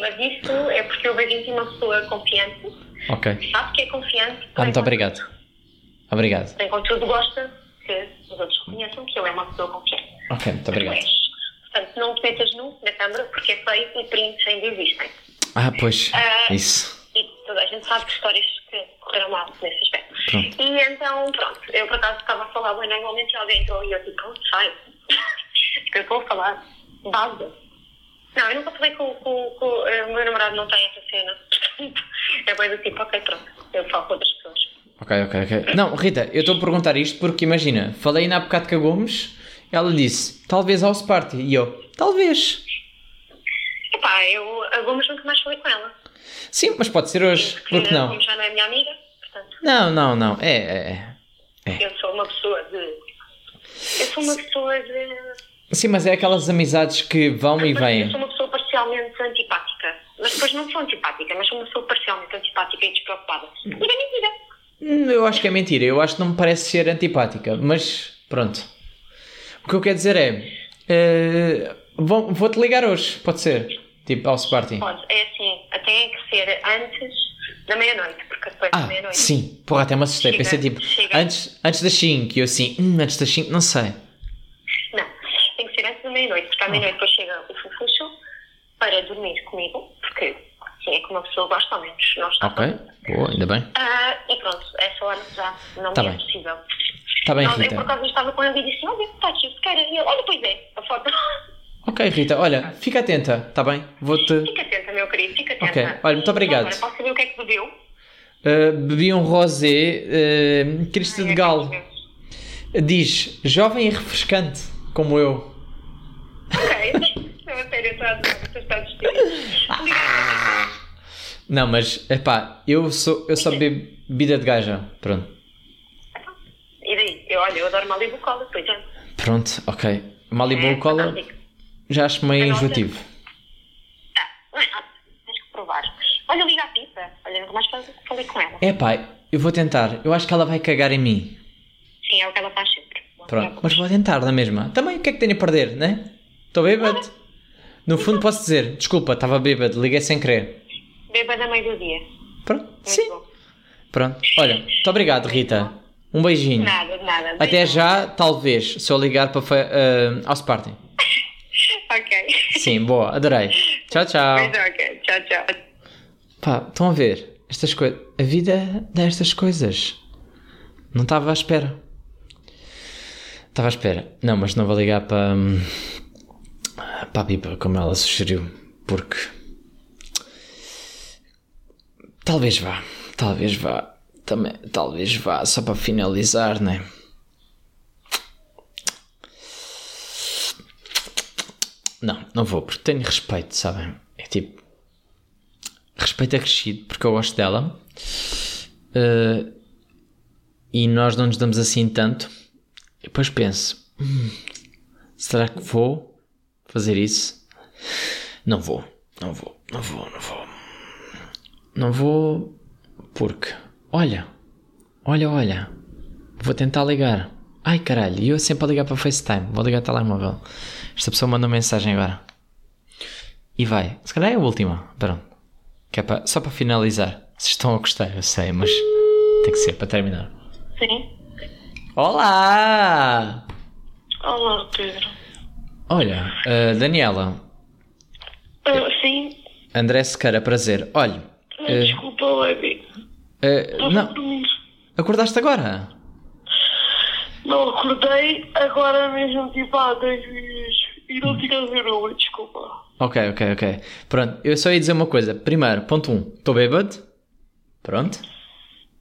Mas isso é porque eu vejo uma pessoa confiante, Ok. sabe que é confiante. Ah, muito obrigado. Obrigado. Tem contudo gosta que os outros reconheçam que eu é uma pessoa confiante. Ok, muito obrigado. Portanto, não te metas nu na câmara porque é feio e prints ainda existem. Ah, pois. Ah. Isso. E toda a gente sabe que histórias que correram mal nesse aspecto. Pronto. E então, pronto, eu por acaso estava a falar bem normalmente alguém entrou e eu tipo, "Oh, sai. que eu estou a falar. Vaza. Não, eu nunca com, com eh, o meu namorado não tem essa cena. Portanto, é bem do tipo, ok, pronto, eu falo com outras pessoas. Ok, ok, ok. Não, Rita, eu estou a perguntar isto porque imagina, falei ainda há bocado com a Gomes, ela disse, talvez house party. E eu, talvez. Epá, eu a Gomes nunca mais falei com ela. Sim, mas pode ser hoje. Porque Porque a não? Gomes já não é minha amiga, portanto, Não, não, não. É, é, é. eu sou uma pessoa de. Eu sou uma pessoa de. Sim, mas é aquelas amizades que vão e Eu vêm. sou uma parcialmente antipática. Mas depois não sou antipática, mas sou uma pessoa parcialmente antipática e despreocupada. E é mentira. Hum, Eu acho que é mentira. Eu acho que não me parece ser antipática. Mas pronto. O que eu quero dizer é. vou- Vou-te ligar hoje, pode ser? Tipo, ao Sparting. Pode, é assim, tem que ser antes da meia-noite, porque depois da Ah, meia-noite. sim. Porra, até me assustei. Chega, Pensei tipo, chega. antes, antes das 5. E eu assim, hum, antes das 5, não sei. Não, tem que ser antes da meia-noite, porque à meia-noite depois chega o Fufuxo para dormir comigo, porque assim é que uma pessoa gosta, ao menos não está. Ok, boa, ainda bem. Ah, e pronto, essa hora já não Tá me é bem. possível. Está bem, Não, eu por Rita. acaso estava com ele e disse: Olha, está aqui o sequer. E ele: Olha, pois é, a foto. Ok, Rita, olha, fica atenta, está bem? Vou-te. Fica atenta, meu querido, fica atenta. Ok, olha, muito E obrigado. Agora, posso saber o que é que bebeu? Uh, bebi um rosé uh, Cristo de Galo. Diz, jovem e refrescante, como eu. Ok, não, sério, eu estou a Não, mas, epá, eu sou, eu só bebo bebida de gaja. Pronto. E daí? Eu, olha, eu adoro Malibu Cola, pois é. Pronto, ok. Malibu É, Cola, fantástico. já acho meio enjoativo. Ah, não é nada, tens que provar. Olha, liga a Pita. Olha, nunca mais falei- falei com ela. Epá, eu vou tentar. Eu acho que ela vai cagar em mim. Sim, é o que ela faz sempre. Pronto, mas vou tentar na mesma. Também, o que é que tenho a perder, né? Estou bêbado? No fundo posso dizer, desculpa, estava bêbado, liguei sem querer. Beba da meio do dia. Pronto, Muito sim. bom. Pronto. Olha, muito obrigado, Rita. Um beijinho. Nada, nada. Até já, talvez, se eu ligar para eh, ao Sparting. Ok. Sim, boa, adorei. Tchau, tchau. Pois ok. Tchau, tchau. Pá, estão a ver? Estas coisas. A vida dá estas coisas. Não estava à espera. Estava à espera. Não, mas não vou ligar para. Para a Pipa, como ela sugeriu. Porque. Talvez vá. Talvez vá. Também, talvez vá, só para finalizar, né? Não, não vou, porque tenho respeito, sabem? É tipo. Respeito acrescido, porque eu gosto dela. Eh, e nós não nos damos assim tanto. E depois penso: "Hum, será que vou fazer isso? Não vou, não vou, não vou, não vou. Não vou, porque. Olha, olha, olha. Vou tentar ligar. Ai caralho, e eu sempre a ligar para FaceTime. Vou ligar telemóvel. Esta pessoa mandou mensagem agora. E vai. Se calhar é a última. Pronto. Que é para- só para finalizar. Vocês estão a gostar, eu sei, mas tem que ser para terminar. Sim. Olá! Olá, Pedro. Olha, uh, Daniela, Ah, sim. André Sequeira, prazer. Olha, Eh, Desculpa, Levi. uh, não, dormir. acordaste agora? Não acordei agora mesmo, tipo, há dois dias. E não tinha a ver uma, desculpa. Ok, ok, ok. Pronto, eu só ia dizer uma coisa. Primeiro, ponto 1, um, estou bêbado. Pronto.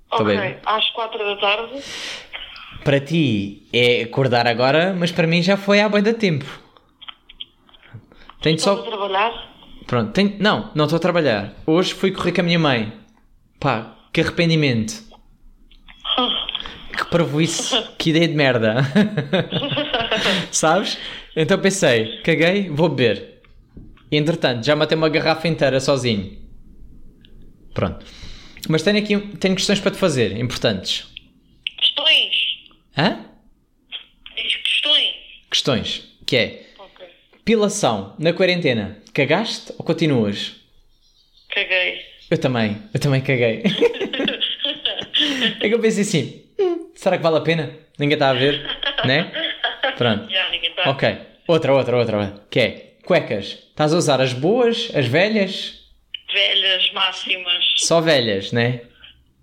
Estou ok, bêbado. às quatro da tarde. Para ti é acordar agora, mas para mim já foi há bem da tempo. Tenho Estou só. a trabalhar. Pronto, tenho... não, não estou a trabalhar. Hoje fui correr com a minha mãe. Pá, que arrependimento. Que parvoíce, que ideia de merda. Sabes? Então pensei, caguei, vou beber. E entretanto, já matei uma garrafa inteira sozinho. Pronto. Mas tenho aqui tenho questões para te fazer, importantes. Questões. Hã? Tens questões. Questões. Que é. Pilação na quarentena, cagaste ou continuas? Caguei. Eu também, eu também caguei. é que eu pensei assim, "Hum, será que vale a pena? Ninguém está a ver, né? Pronto. Já, ninguém está. Ok, outra, outra, outra, outra. Que é, cuecas. Estás a usar as boas, as velhas? Velhas, máximas. Só velhas, né?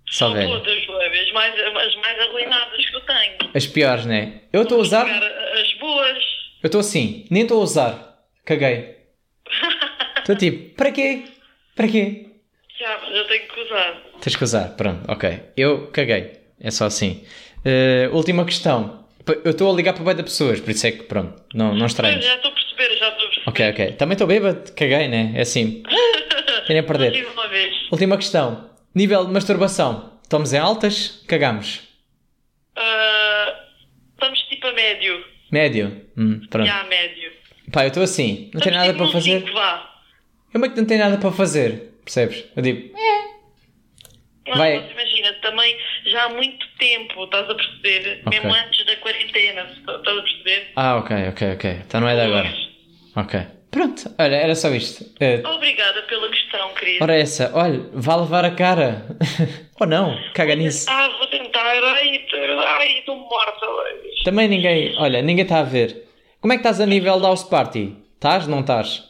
Só São velhas. todas, Levi. As mais, as mais arruinadas que eu tenho. As piores, né? Eu estou a usar, As boas. Eu estou assim, nem estou a usar. Caguei. Estou tipo, para quê? Para quê? Já, mas eu tenho que usar. Tens que usar, pronto, ok. Eu caguei, é só assim. Eh, última questão. Eu estou a ligar para bem de pessoas, por isso é que pronto, não, não Pois, estranhos. já estou a perceber, já estou a perceber. Ok, ok. Também estou bêbado, caguei, né? É assim. Tenho a perder. Uma vez. Última questão. Nível de masturbação. Estamos em altas? Cagamos. Ah, estamos tipo a médio. Médio? Hum, pronto. Já, médio. Pá, eu estou assim. Não tenho nada para fazer. cinco, vá. Como é que não tenho nada para fazer? Percebes? Eu digo, Não, Vai. mas imagina, também já há muito tempo, estás a perceber? Ok. Mesmo antes da quarentena, estás a perceber? ah, ok, ok, ok. Então não é de agora. Ok. Pronto, olha, era só isto. Eh, Obrigada pela questão, querido. ora essa, olha, vá levar a cara. Ou não, caga nisso. Ah, vou tentar. Ai, ai, estou morta hoje. Também ninguém, olha, ninguém está a ver. Como é que estás a nível da house party? Estás? Não estás?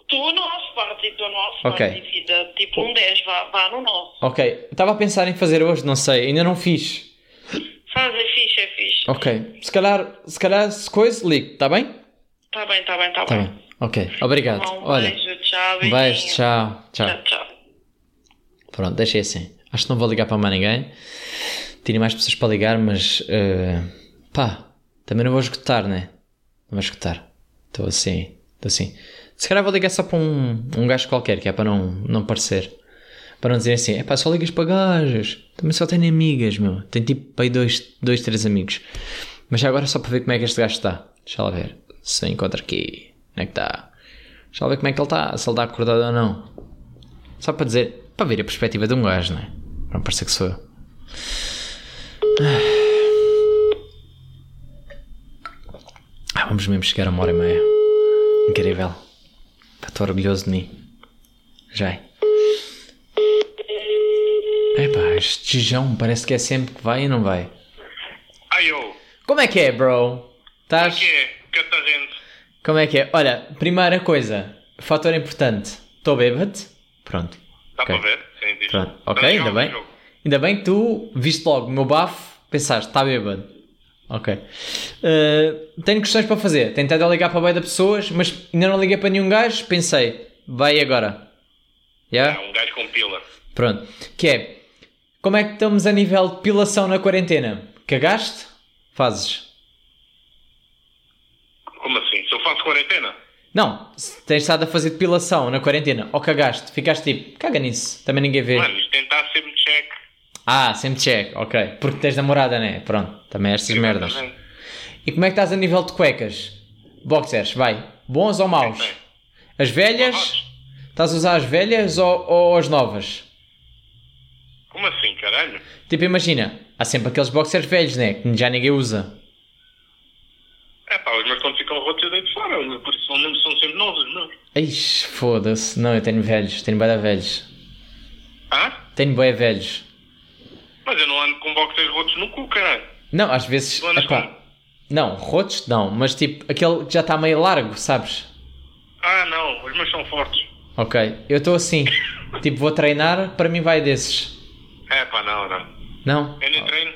Estou no nosso party, estou no nosso Ok. party, vida. Tipo um 10, vá, vá no nosso. Ok, estava a pensar em fazer hoje, não sei, ainda não fiz. Faz, é fixe, é fixe. Ok, se calhar, se calhar, se coisa, ligo, está bem? Tá bem, tá bem, tá, Está bem. bem. Ok, obrigado. Um Olha, beijo, tchau, um beijo, tchau, tchau. Tchau, tchau. Pronto, deixei assim. Acho que não vou ligar para mais ninguém. Tinha mais pessoas para ligar, mas eh, pá, também não vou escutar, né? Não vou escutar. Estou assim, estou assim. Se calhar vou ligar só para um, um gajo qualquer, que é para não, não parecer. Para não dizer assim, é pá, só ligas para gajos. Também só tenho amigas, meu. Tenho tipo para aí dois, dois, três amigos. Mas agora só para ver como é que este gajo está. Deixa lá ver. Se eu encontro aqui. Como é que está? Deixa lá ver como é que ele está. Se ele está acordado ou não. Só para dizer, para ver a perspectiva de um gajo, não é? Para não parecer que sou eu. Ah, vamos mesmo chegar a uma hora e meia. Incrível. Estou orgulhoso de mim. Já é. Epá, este tijão parece que é sempre que vai e não vai. Ai, eu. Como é que é, bro? Estás? que é? Catarrento. Como é que é? Olha, primeira coisa, fator importante. Estou bêbado? Pronto. Dá Ok. para ver? Sim, diz. Pronto, Tá ok, ainda bem. jogo. Ainda bem que tu viste logo o meu bafo, pensaste, está bêbado. Ok. Uh, tenho questões para fazer. Tentei ligar para a da pessoas, mas ainda não liguei para nenhum gajo. Pensei, vai agora. Yeah? É, um gajo com pila. Pronto. Que é, como é que estamos a nível de pilação na quarentena? Cagaste? Fazes? Como assim? Se eu faço quarentena? Não, tens estado a fazer depilação na quarentena ou cagaste, ficaste tipo, caga nisso, também ninguém vê. Mano, isto tentar sempre check. Ah, sempre check, ok. Porque tens namorada, né? Pronto, também estas merdas. Exatamente. E como é que estás a nível de cuecas? Boxers, vai. Bons ou maus? Bem, As velhas? Estás a usar as velhas ou, ou as novas? Como assim, caralho? Tipo, imagina, há sempre aqueles boxers velhos, né? Que já ninguém usa. É pá, os meus quando ficam rotos deito fora. Por isso são, são sempre novos, não? Ixi, foda-se. Não, eu tenho velhos. Tenho de velhos. Hã? Tenho bué velhos. Mas eu não ando com boxers rotos no cu, caralho. Não, às vezes... Tu andas epá, com- não, rotos não. Mas tipo, aquele que já está meio largo, sabes? Ah, não, os meus são fortes. Ok, eu estou assim. tipo, vou treinar, para mim vai desses. É pá, não, não. Não? Eu nem treino.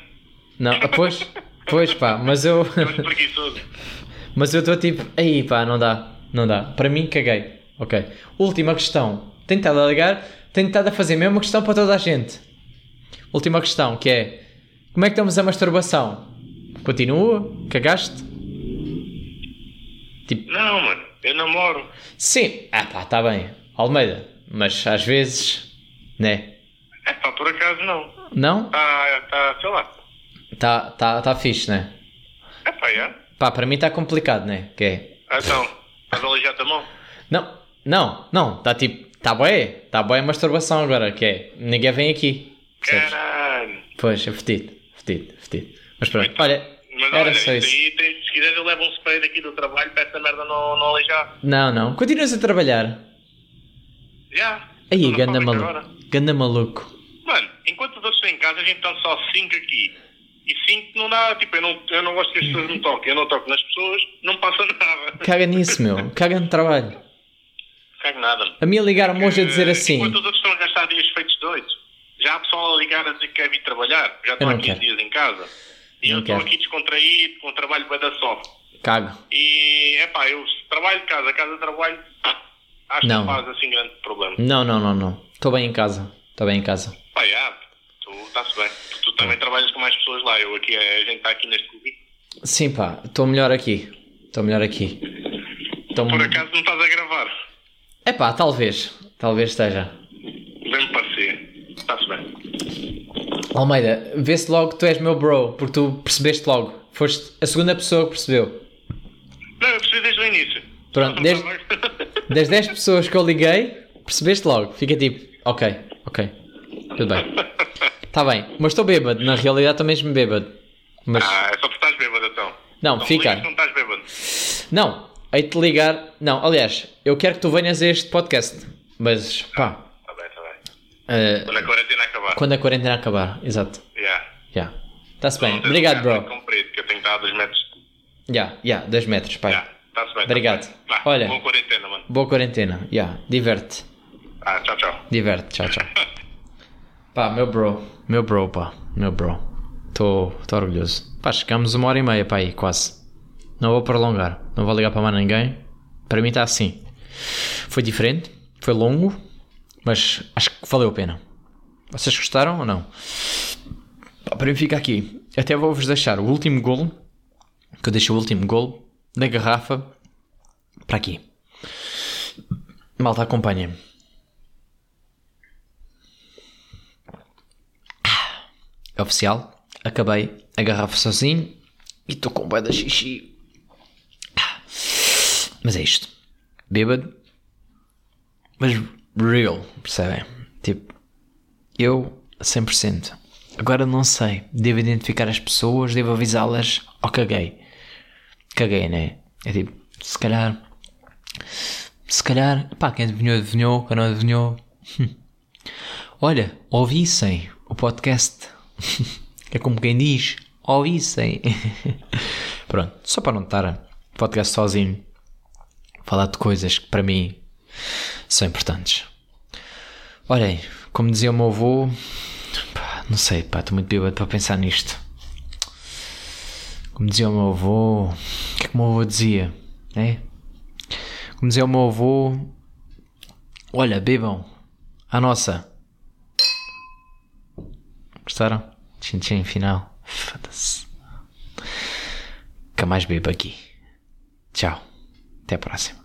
Não, ah, pois, pois pá, mas eu. Ando preguiçoso. mas eu estou tipo, aí pá, não dá, não dá. Para mim, caguei. Ok. Última questão. Tenho estado a ligar, tenho estado a fazer a mesma questão para toda a gente. Última questão, que é: como é que estamos a masturbação? Continua? Cagaste? Tipo, Não, mano, eu namoro. sim, ah pá, está bem, Almeida, mas às vezes, né? É pá, por acaso não. Não? Tá, tá, sei lá. Tá, tá, tá fixe, né? É pá, é. Pá, para mim está complicado, né? Que é. Então, estás a alijar a mão? Não, não, não, está tipo, está bué, está bué a masturbação agora, que é, ninguém vem aqui? Caralho. Pois, é fedido, fedido, fedido. Mas pronto, olha, Mas era olha, só isso aí, tem- se quiseres eu levo um spray daqui do trabalho para essa merda não, não aleijar. Não, não, continuas a trabalhar. Já. Aí, ganda maluco, agora. ganda maluco. Mano, enquanto os outros estão em casa, a gente está só 5 aqui. E 5 não dá, tipo, eu não, eu não gosto que as pessoas me toquem. Eu não toco nas pessoas, não passa nada. Caga nisso, meu, caga no trabalho. Cago nada. A mim ligaram-me hoje a dizer Eh, assim, Enquanto os outros estão a gastar dias feitos doidos, já há pessoal a ligar a dizer que quer vir trabalhar. Já estou não há 15 quero. dias em casa. E Não eu estou aqui descontraído, com o trabalho bem da soft. cago. E, é pá, eu trabalho de casa, casa trabalho, acho Não. que não faz assim grande problema. Não, não, não, não, estou bem em casa, estou bem em casa. Pá, já, tu está-se bem. Tu, tu também trabalhas com mais pessoas lá. Eu aqui, a gente está aqui neste clube. Sim pá, estou melhor aqui, estou melhor aqui. Então, Por acaso não estás a gravar? é pá, talvez. Talvez esteja. Bem-me parecia. Está-se bem. Almeida, vê-se logo que tu és meu bro, porque tu percebeste logo. Foste a segunda pessoa que percebeu. Não, eu percebi desde o início. Pronto, desde- Das 10 pessoas que eu liguei, percebeste logo. Fica tipo, ok, ok. Tudo bem. Está bem, mas estou bêbado. Na realidade estou mesmo bêbado. Mas, Ah, é só porque estás bêbado então. Não, me fica. ligas Não estás bêbado. não, hei-te ligar. Não, aliás, eu quero que tu venhas a este podcast. Mas, pá, Está bem, está bem. eh, Quando a quarentena acabar. quando a quarentena acabar, exato. Yeah. Já. Está-se bem. Não tens Obrigado, bro. Comprido, que eu tenho que estar a 2 metros. Já, já, 2 metros, pai. Yeah. Está-se bem. Obrigado. bem. Vá, Olha. Boa quarentena, mano. Boa quarentena. Já, diverte. Ah, tchau, tchau. Diverte, tchau, tchau. Pá, meu bro, meu bro, pá, meu bro. Estou orgulhoso. Pá, chegamos uma hora e meia, pá, aí, quase. Não vou prolongar, não vou ligar para mais ninguém. Para mim está assim. Foi diferente, foi longo, mas acho que valeu a pena. Vocês gostaram ou não? Pá, para mim fica aqui. Até vou-vos deixar o último golo, que eu deixo o último golo da garrafa para aqui. Malta, acompanhem-me. Oficial. Acabei a garrafa sozinho e estou com bué da xixi. Mas é isto. Bêbado. Mas real, percebem? Tipo, eu a 100%. Agora não sei. Devo identificar as pessoas, devo avisá-las. Ou caguei. Caguei, né? É tipo, se calhar. Se calhar. Pá, quem adivinhou, adivinhou. Quem não adivinhou. hum. Olha, ouvissem o podcast. é como quem diz, ouvissem. Pronto, só para não estar podcast sozinho, falar de coisas que para mim são importantes. Olhem, como dizia o meu avô, pá, não sei, pá, estou muito bêbado para pensar nisto. Como dizia o meu avô, o que é que o meu avô dizia? É? Como dizia o meu avô, olha, bebam, a nossa. Gostaram? Tchim tchim final. Foda-se. Nunca mais bebo aqui. Tchau. Até a próxima.